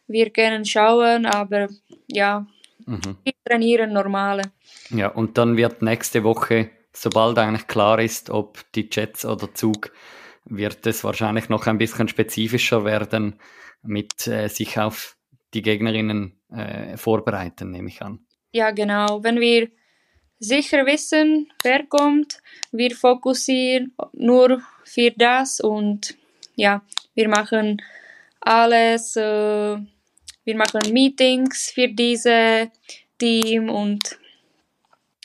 Wir können schauen, aber ja, mhm. wir trainieren normale. Ja, und dann wird nächste Woche, sobald eigentlich klar ist, ob die Jets oder Zug, wird es wahrscheinlich noch ein bisschen spezifischer werden mit äh, sich auf die Gegnerinnen äh, vorbereiten, nehme ich an. Ja, genau. Wenn wir sicher wissen, wer kommt, wir fokussieren nur für das und ja, wir machen alles, äh, wir machen Meetings für diese Team und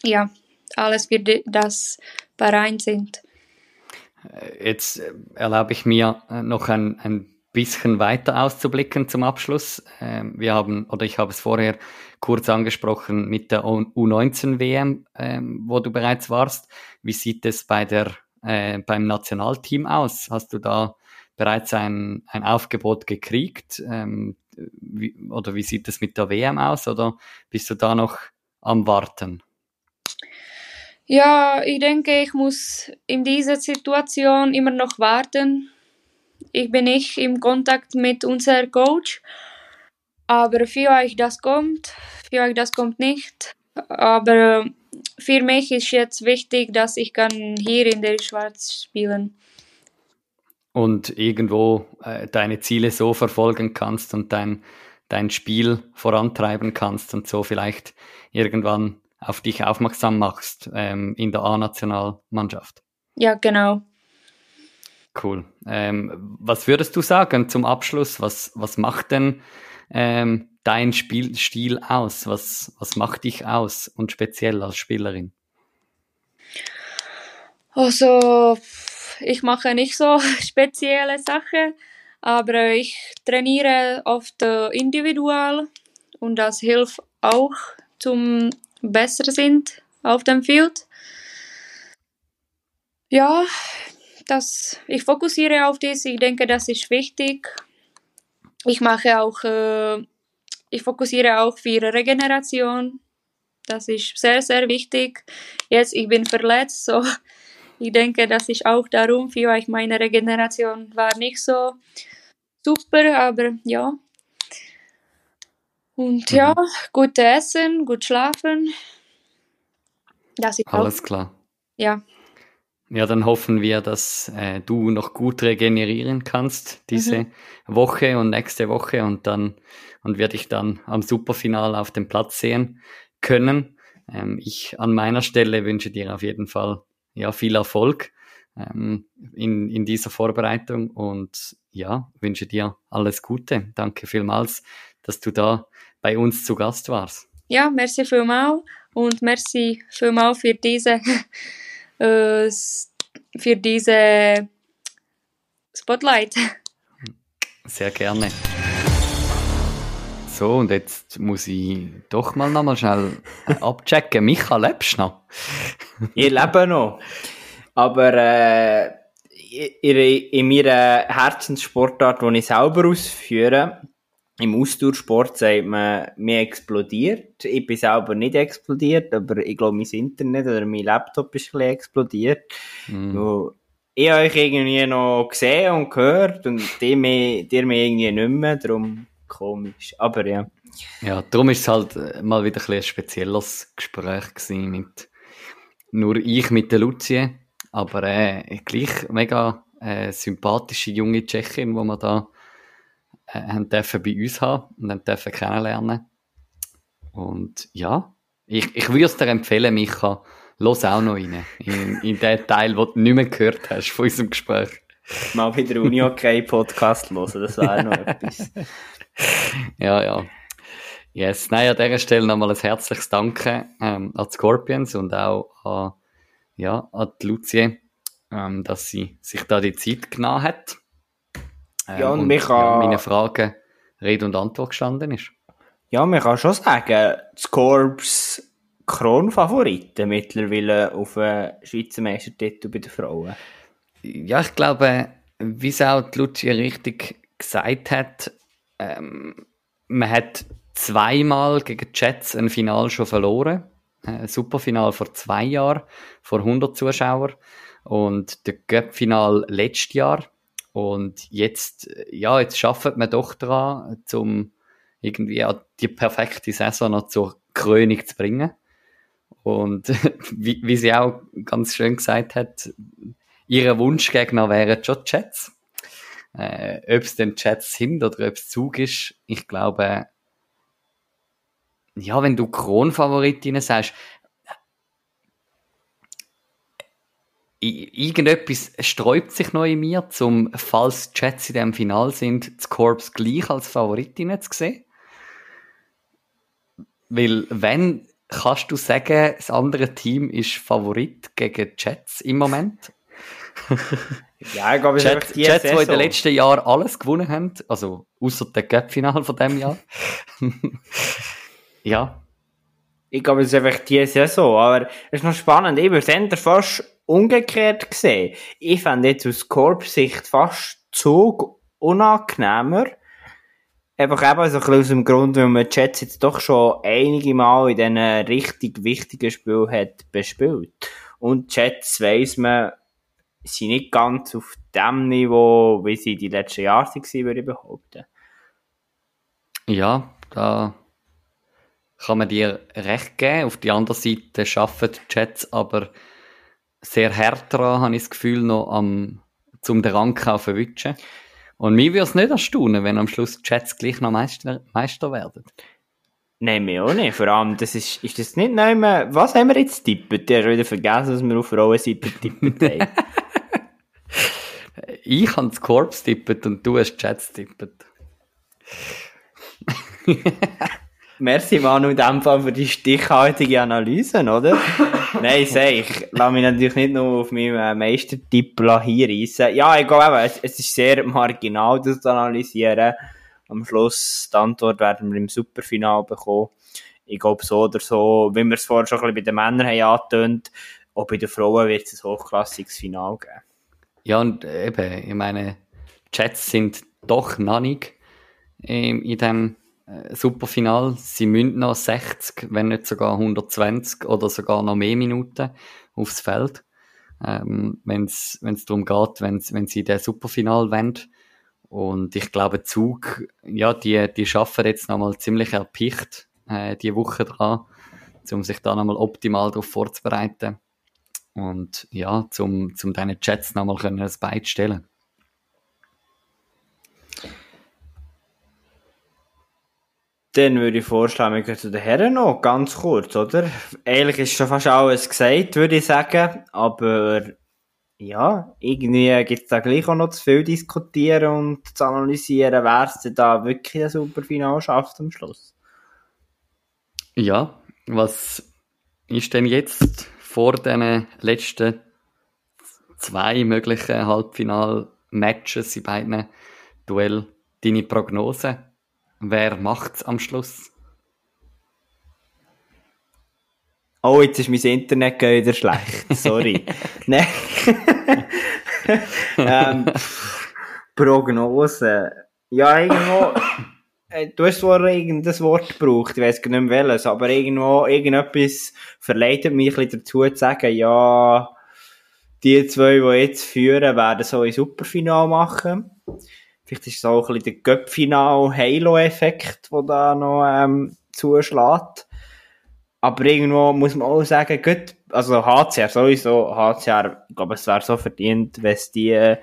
ja, alles für das Verein sind. Jetzt erlaube ich mir noch ein, ein bisschen weiter auszublicken zum Abschluss. Ähm, wir haben, oder ich habe es vorher kurz angesprochen mit der U19 WM, ähm, wo du bereits warst. Wie sieht es bei der, äh, beim Nationalteam aus? Hast du da bereits ein, ein Aufgebot gekriegt? Ähm, wie, oder wie sieht es mit der WM aus? Oder bist du da noch am Warten? Ja, ich denke, ich muss in dieser Situation immer noch warten ich bin nicht im Kontakt mit unserem Coach. Aber vielleicht das kommt, vielleicht das kommt nicht. Aber für mich ist jetzt wichtig, dass ich kann hier in der Schweiz spielen. Und irgendwo äh, deine Ziele so verfolgen kannst und dein, dein Spiel vorantreiben kannst und so vielleicht irgendwann auf dich aufmerksam machst ähm, in der A-Nationalmannschaft. Ja, genau. Cool. Ähm, was würdest du sagen zum Abschluss? Was, was macht denn ähm, dein Spielstil aus? Was, was macht dich aus und speziell als Spielerin? Also, ich mache nicht so spezielle Sachen, Aber ich trainiere oft äh, individual und das hilft auch zum besser sind auf dem Field. Ja, das, ich fokussiere auf das. Ich denke, das ist wichtig. Ich mache auch, äh, ich fokussiere auch für Regeneration. Das ist sehr, sehr wichtig. Jetzt, ich bin verletzt, so ich denke, das ist auch darum, vielleicht meine Regeneration war nicht so super, aber ja. Und ja, Mhm. gut essen, gut schlafen. Das ist Alles auch, klar. ja. Ja, dann hoffen wir, dass äh, du noch gut regenerieren kannst diese Woche und nächste Woche und dann und wir dich dann am Superfinale auf dem Platz sehen können. Ähm, ich an meiner Stelle wünsche dir auf jeden Fall ja viel Erfolg ähm, in, in dieser Vorbereitung und ja, wünsche dir alles Gute. Danke vielmals, dass du da bei uns zu Gast warst. Ja, merci vielmals und merci vielmals für diese, äh, für diese Spotlight. Sehr gerne. So, und jetzt muss ich doch mal noch mal schnell abchecken. Micha, lebst du noch? Ich lebe noch. Aber äh, in, in meiner Herzenssportart, die ich selber ausführe, im Ausdauersport sagt man, mir explodiert. Ich bin selber nicht explodiert, aber ich glaube, mein Internet oder mein Laptop ist ein bisschen explodiert. Weil Ich habe euch irgendwie noch gesehen und gehört und die mich, die irgendwie nicht mehr, darum komisch. Aber ja. Ja, darum ist es halt äh, mal wieder ein, ein spezielles Gespräch gewesen mit nur ich mit der Lucie, aber äh, gleich mega äh, sympathische junge Tschechin, die wir da äh, haben dürfen bei uns haben und haben dürfen kennenlernen. Und ja, ich, ich würde es dir empfehlen, Micha, los auch noch rein, in, in den Teil, den du nicht mehr gehört hast von unserem Gespräch. Mal wieder Uni-Okay-Podcast hören, das wäre noch etwas. Ja, ja. Yes, nein, an dieser Stelle nochmal ein herzliches Danke ähm, an die Scorpions und auch an, ja, an die Lucie, ähm, dass sie sich da die Zeit genommen hat. Ähm, Ja, und Micha- meine Fragen Rede und Antwort gestanden ist. Ja, man kann schon sagen, das Korps Kronfavoriten mittlerweile auf den Schweizer Meistertitel bei den Frauen. Ja, ich glaube, wie es auch Lucia richtig gesagt hat, ähm, man hat zweimal gegen die Jets ein Final schon verloren. Äh, Ein Superfinal vor zwei Jahren, vor 100 Zuschauern. Und der Cup-Final letztes Jahr. Und jetzt, äh, ja, jetzt schafft man doch daran, zum irgendwie die perfekte Saison noch zur Krönung zu bringen. Und wie, wie sie auch ganz schön gesagt hat, ihre Wunschgegner wären schon Jets. Äh, ob es denn Jets sind oder ob es Zug ist, ich glaube, ja, wenn du Kronfavoritinnen sagst, irgendetwas sträubt sich noch in mir, zum, falls die Jets in dem Final sind, das Corps gleich als Favoritinnen zu sehen. Weil, wenn, kannst du sagen, das andere Team ist Favorit gegen Jets im Moment? Ja, ich glaube, Jets, die Jets die in den letzten Jahren alles gewonnen haben, also außer der Cup-Final von dem Jahr. ja, Ich glaube, es ist einfach die Saison. Aber es ist noch spannend. Ich würde es fast umgekehrt sehen. Ich fände jetzt aus Korps-Sicht fast Zug unangenehmer. Einfach eben so ein bisschen aus dem Grund, weil man Jets jetzt doch schon einige Mal in diesen richtig wichtigen Spielen hat bespielt. Und Jets, weiss man, sind nicht ganz auf dem Niveau, wie sie die letzten Jahre waren, würde ich behaupten. ja, da kann man dir recht geben. Auf die andere Seite schaffen Jets aber sehr hart daran, habe ich das Gefühl, noch am, zum den Rang zu verwischen. Und mir würde es nicht erstaunen, wenn am Schluss die Jets gleich noch Meister, Meister werden. Nein, mir auch nicht. Vor allem, das ist, ist das nicht neu mehr, was haben wir jetzt tippet? Der hat wieder vergessen, was wir auf Frauenseite tippet haben. Ich habe das Corps tippet und du hast die Jets tippet. Merci Manu in dem Fall für die stichhaltige Analyse, oder? Nein, sag ich, lass mich natürlich nicht nur auf meinem äh, Meistertipp hier reissen. Ja, ich glaube eben, es, es ist sehr marginal, das zu analysieren. Am Schluss, die Antwort werden wir im Superfinal bekommen. Ich glaube, so oder so, wie wir es vorher schon ein bisschen bei den Männern haben angetönt, auch bei den Frauen wird es ein hochklassiges Final geben. Ja, und eben, ich meine, Chats sind doch noch nicht ähm, in dem äh, Superfinal. Sie müssen noch 60, wenn nicht sogar 120 oder sogar noch mehr Minuten aufs Feld. Ähm, wenn es darum geht, wenn sie der Superfinal wollen. Und ich glaube, Zug, ja, die, die schaffen jetzt nochmal ziemlich erpicht, äh, die Woche dran, um sich da nochmal optimal darauf vorzubereiten. Und ja, zum, zum deinen Chats nochmal können ein Bein stellen. Dann würde ich vorschlagen, wir gehen zu den Herren noch, ganz kurz, oder? Eigentlich ist schon fast alles gesagt, würde ich sagen. Aber ja, irgendwie gibt es da gleich auch noch zu viel diskutieren und zu analysieren, wer es da wirklich ein super Final schafft am Schluss. Ja, was ist denn jetzt vor den letzten zwei möglichen Halbfinal-Matches in beiden Duell deine Prognose? Wer macht's am Schluss? Oh, jetzt ist mein Internet wieder schlecht. Sorry. Nein. ähm, Prognose. Ja, irgendwo. Äh, du hast vorher irgendein Wort gebraucht, ich weiß gar nicht mehr welches, aber irgendwo, irgendetwas verleitet mich ein bisschen dazu zu sagen, ja, die zwei, die jetzt führen, werden so ein Superfinal machen. Vielleicht ist es auch ein bisschen der Göppfinal-Halo-Effekt, der da noch ähm, zuschlägt. Aber irgendwo muss man auch sagen, gut, also HCR sowieso, HCR, ich glaube, es wäre so verdient, wenn es die äh,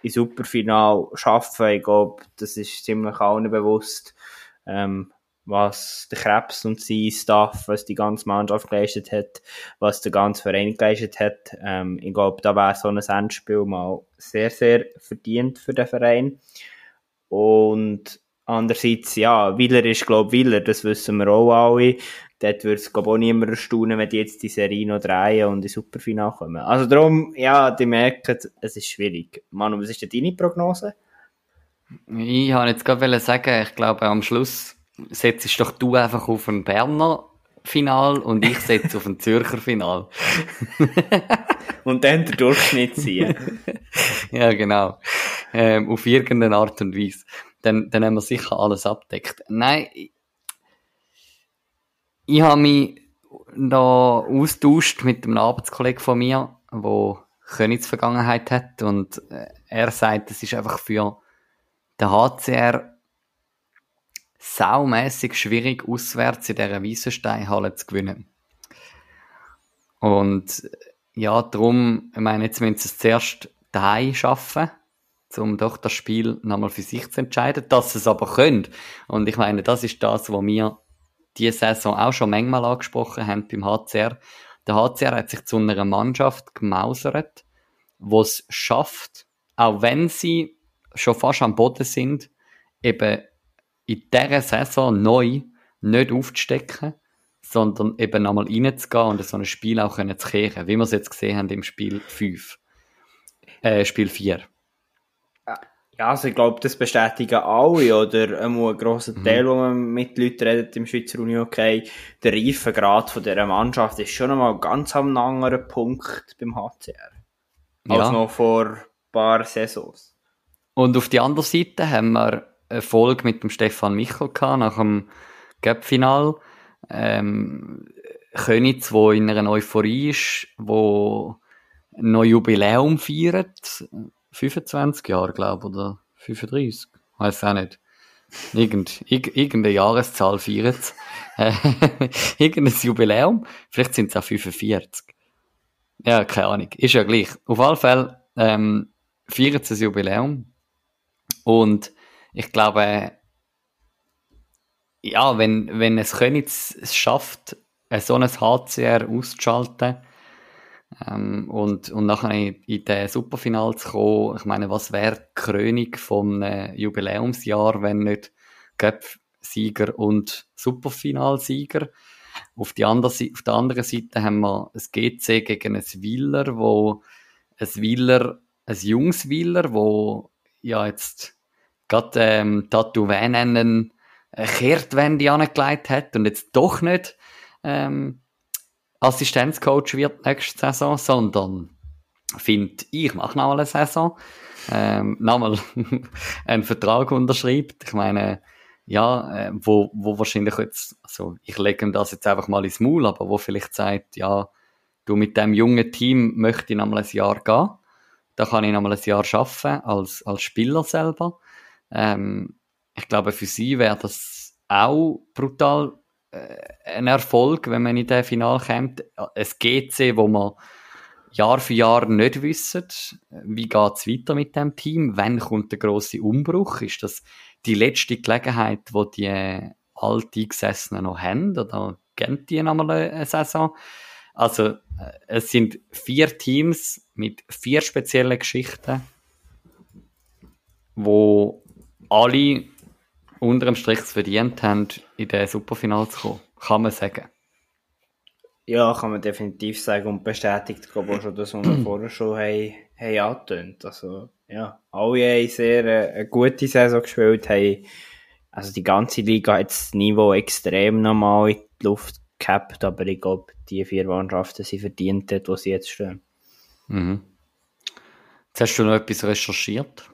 in Superfinal schaffen. Ich glaube, das ist ziemlich allen bewusst, ähm, was der Krebs und sein Staff, was die ganze Mannschaft geleistet hat, was der ganze Verein geleistet hat. Ähm, ich glaube, da wäre so ein Endspiel mal sehr, sehr verdient für den Verein. Und andererseits, ja, Willer ist, glaube ich, Willer, das wissen wir auch alle. Dort würde es, glaube ich, auch niemand erstaunen, wenn die jetzt die Serie noch drehen und in Superfinale kommen. Also darum, ja, die merken, es ist schwierig. Manu, was ist denn deine Prognose? Ich wollte jetzt gerade sagen, ich glaube, am Schluss setzt doch du einfach auf ein Berner Final und ich setze auf ein Zürcher Final. und dann der Durchschnitt ziehen. ja, genau. Ähm, auf irgendeine Art und Weise. Dann, dann haben wir sicher alles abdeckt. Nein, ich, habe mich da austauscht mit einem Arbeitskollegen von mir, der Königsvergangenheit hat und äh, er sagt, es ist einfach für den HCR saumässig schwierig, auswärts in dieser Wiesensteinhalle zu gewinnen. Und ja, darum, ich meine, jetzt müssen sie es zuerst daheim schaffen, um doch das Spiel nochmal für sich zu entscheiden, dass sie es aber können. Und ich meine, das ist das, was wir diese Saison auch schon manchmal angesprochen haben beim HCR. Der HCR hat sich zu einer Mannschaft gemausert, wo es schafft, auch wenn sie schon fast am Boden sind, eben in dieser Saison neu nicht aufzustecken, sondern eben nochmal reinzugehen und so ein Spiel auch können zu kehren, wie wir es jetzt gesehen haben im Spiel 5. Äh, Spiel 4. Ja, also ich glaube, das bestätigen alle, oder ein grosser mhm. Teil, mhm. wo man mit Leuten redet im Schweizer Uni-Hockey, der Reifegrad von dieser Mannschaft ist schon einmal ganz am anderen Punkt beim HCR. Als ja. noch vor ein paar Saisons. Und auf der anderen Seite haben wir Erfolg mit dem Stefan Michel gehabt, nach dem Cup-Final. Ähm, Königs, wo in einer Euphorie ist, wo ein Jubiläum feiert. 25 Jahre, glaube ich, oder 35. Weiß auch nicht. Irgend, irg irgendeine Jahreszahl feiert Irgendein Jubiläum. Vielleicht sind es auch 45. Ja, keine Ahnung. Ist ja gleich. Auf alle Fälle ähm, feiert es ein Jubiläum. Und ich glaube, ja, wenn, wenn es Königs es schafft, so ein HCR auszuschalten ähm, und, und nachher in, in den Superfinal zu kommen, ich meine, was wäre die Krönung vom äh, Jubiläumsjahr, wenn nicht Göpf Sieger und Superfinalsieger. Auf, die andere, auf der anderen Seite haben wir ein GC gegen ein Wieler, wo ein Wieler, ein junges Wieler, wo ja jetzt gerade ähm, Tattoo nennen, eine Kehrtwende angelegt hat und jetzt doch nicht ähm, Assistenzcoach wird nächste Saison, sondern finde ich, mache noch eine Saison, ähm, nochmal einen Vertrag unterschreibt. Ich meine, ja, äh, wo, wo wahrscheinlich jetzt, also ich lege ihm das jetzt einfach mal ins Maul, aber wo vielleicht sagt, ja, du mit dem jungen Team möchte ich nochmal ein Jahr gehen, da kann ich nochmal ein Jahr arbeiten als, als Spieler selber. Ähm, ich glaube, für sie wäre das auch brutal äh, ein Erfolg, wenn man in das Final kommt. Ein GC, wo man Jahr für Jahr nicht wissen, wie geht es weiter mit dem Team, wann kommt der große Umbruch, ist das die letzte Gelegenheit, wo die Alteingesessenen noch haben, oder kennt die nochmal eine Saison? Also, äh, es sind vier Teams mit vier speziellen Geschichten, wo alle unter dem Strich verdient haben, in den Superfinal zu kommen. Kann man sagen. Ja, kann man definitiv sagen und bestätigt, glaube ich, auch schon das, was wir vorher schon haben, haben angetönt. Also, ja, alle haben sehr äh, eine gute Saison gespielt, haben, also die ganze Liga hat das Niveau extrem normal in die Luft gehabt, aber ich glaube, die vier Mannschaften sind verdient dort, wo sie jetzt stehen. Mhm. Jetzt hast du noch etwas recherchiert?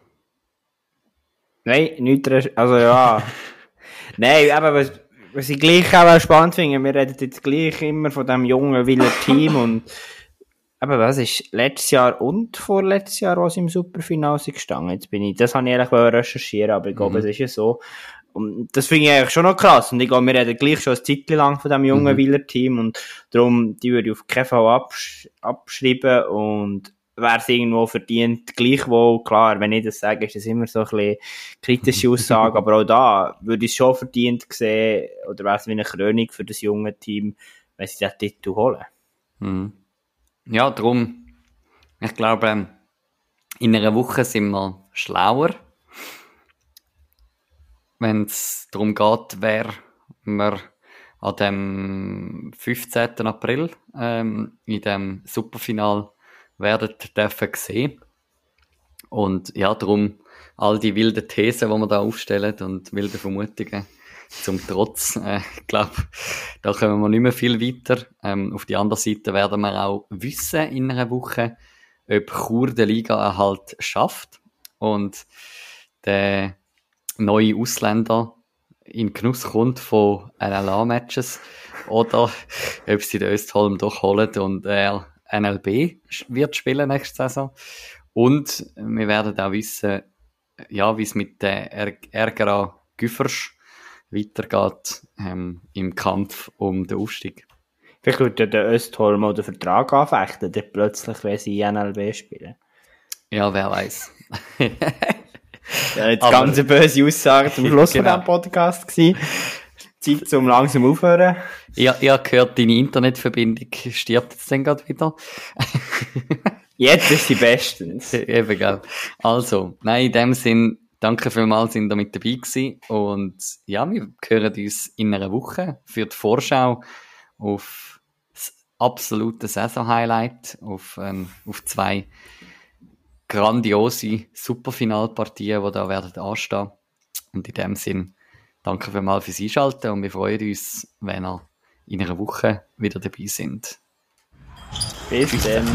Nein, nicht, also ja. Nein, aber was, was ich gleich auch spannend finde, wir reden jetzt gleich immer von dem jungen Wieler Team und aber was ist letztes Jahr und vorletztes Jahr, was im Superfinale sind gestanden? Jetzt bin ich, das habe ich ehrlich recherchieren, aber ich glaube, mhm. es ist ja so. Und das finde ich eigentlich schon noch krass. Und ich glaube, wir reden gleich schon ein Zeit lang von dem jungen mhm. Wieler Team und darum, die würde ich auf keinen Fall absch abschreiben und wer es irgendwo verdient, gleichwohl, klar, wenn ich das sage, ist das immer so ein bisschen kritische Aussage, aber auch da würde ich es schon verdient sehen, oder wäre es wie eine Krönung für das junge Team, wenn sie den Titel holen. Mhm. Ja, darum, ich glaube, in einer Woche sind wir schlauer, wenn es darum geht, wer wir an dem 15. April ähm, in dem Superfinal werden dürfen sehen. Und ja, darum all die wilden Thesen, die wir da aufstellen und wilde Vermutungen zum Trotz. Äh, ich glaube, da kommen wir nicht mehr viel weiter. Ähm, auf die andere Seite werden wir auch wissen in einer Woche, ob Chur der Liga-Erhalt schafft und der neue Ausländer in Genuss kommt von NLA-Matches oder ob sie den Östholm doch holen und er NLB wird spielen nächste Saison. Und wir werden auch wissen, ja, wie es mit der Ärgerer Güffers weitergeht ähm, im Kampf um den Aufstieg. Vielleicht würde der Östholm auch den Vertrag anfechten, der plötzlich, wenn sie NLB spielen. Ja, wer weiß. ja, jetzt Aber, ganz böse Aussage zum Schluss genau. von diesem Podcast gewesen. Zeit zum langsam aufhören. Ja, ich habe gehört, deine Internetverbindung stirbt jetzt dann gerade wieder. jetzt ist sie bestens. Eben, gell. Also, nein, in dem Sinn, danke vielmals, sind ihr mit dabei gewesen. Und ja, wir hören uns in einer Woche für die Vorschau auf das absolute Saison-Highlight, auf, ähm, auf zwei grandiose Superfinalpartien, die da werden anstehen. Und in dem Sinn, Danke vielmals fürs Einschalten und wir freuen uns, wenn ihr in einer Woche wieder dabei sind. Bis dann.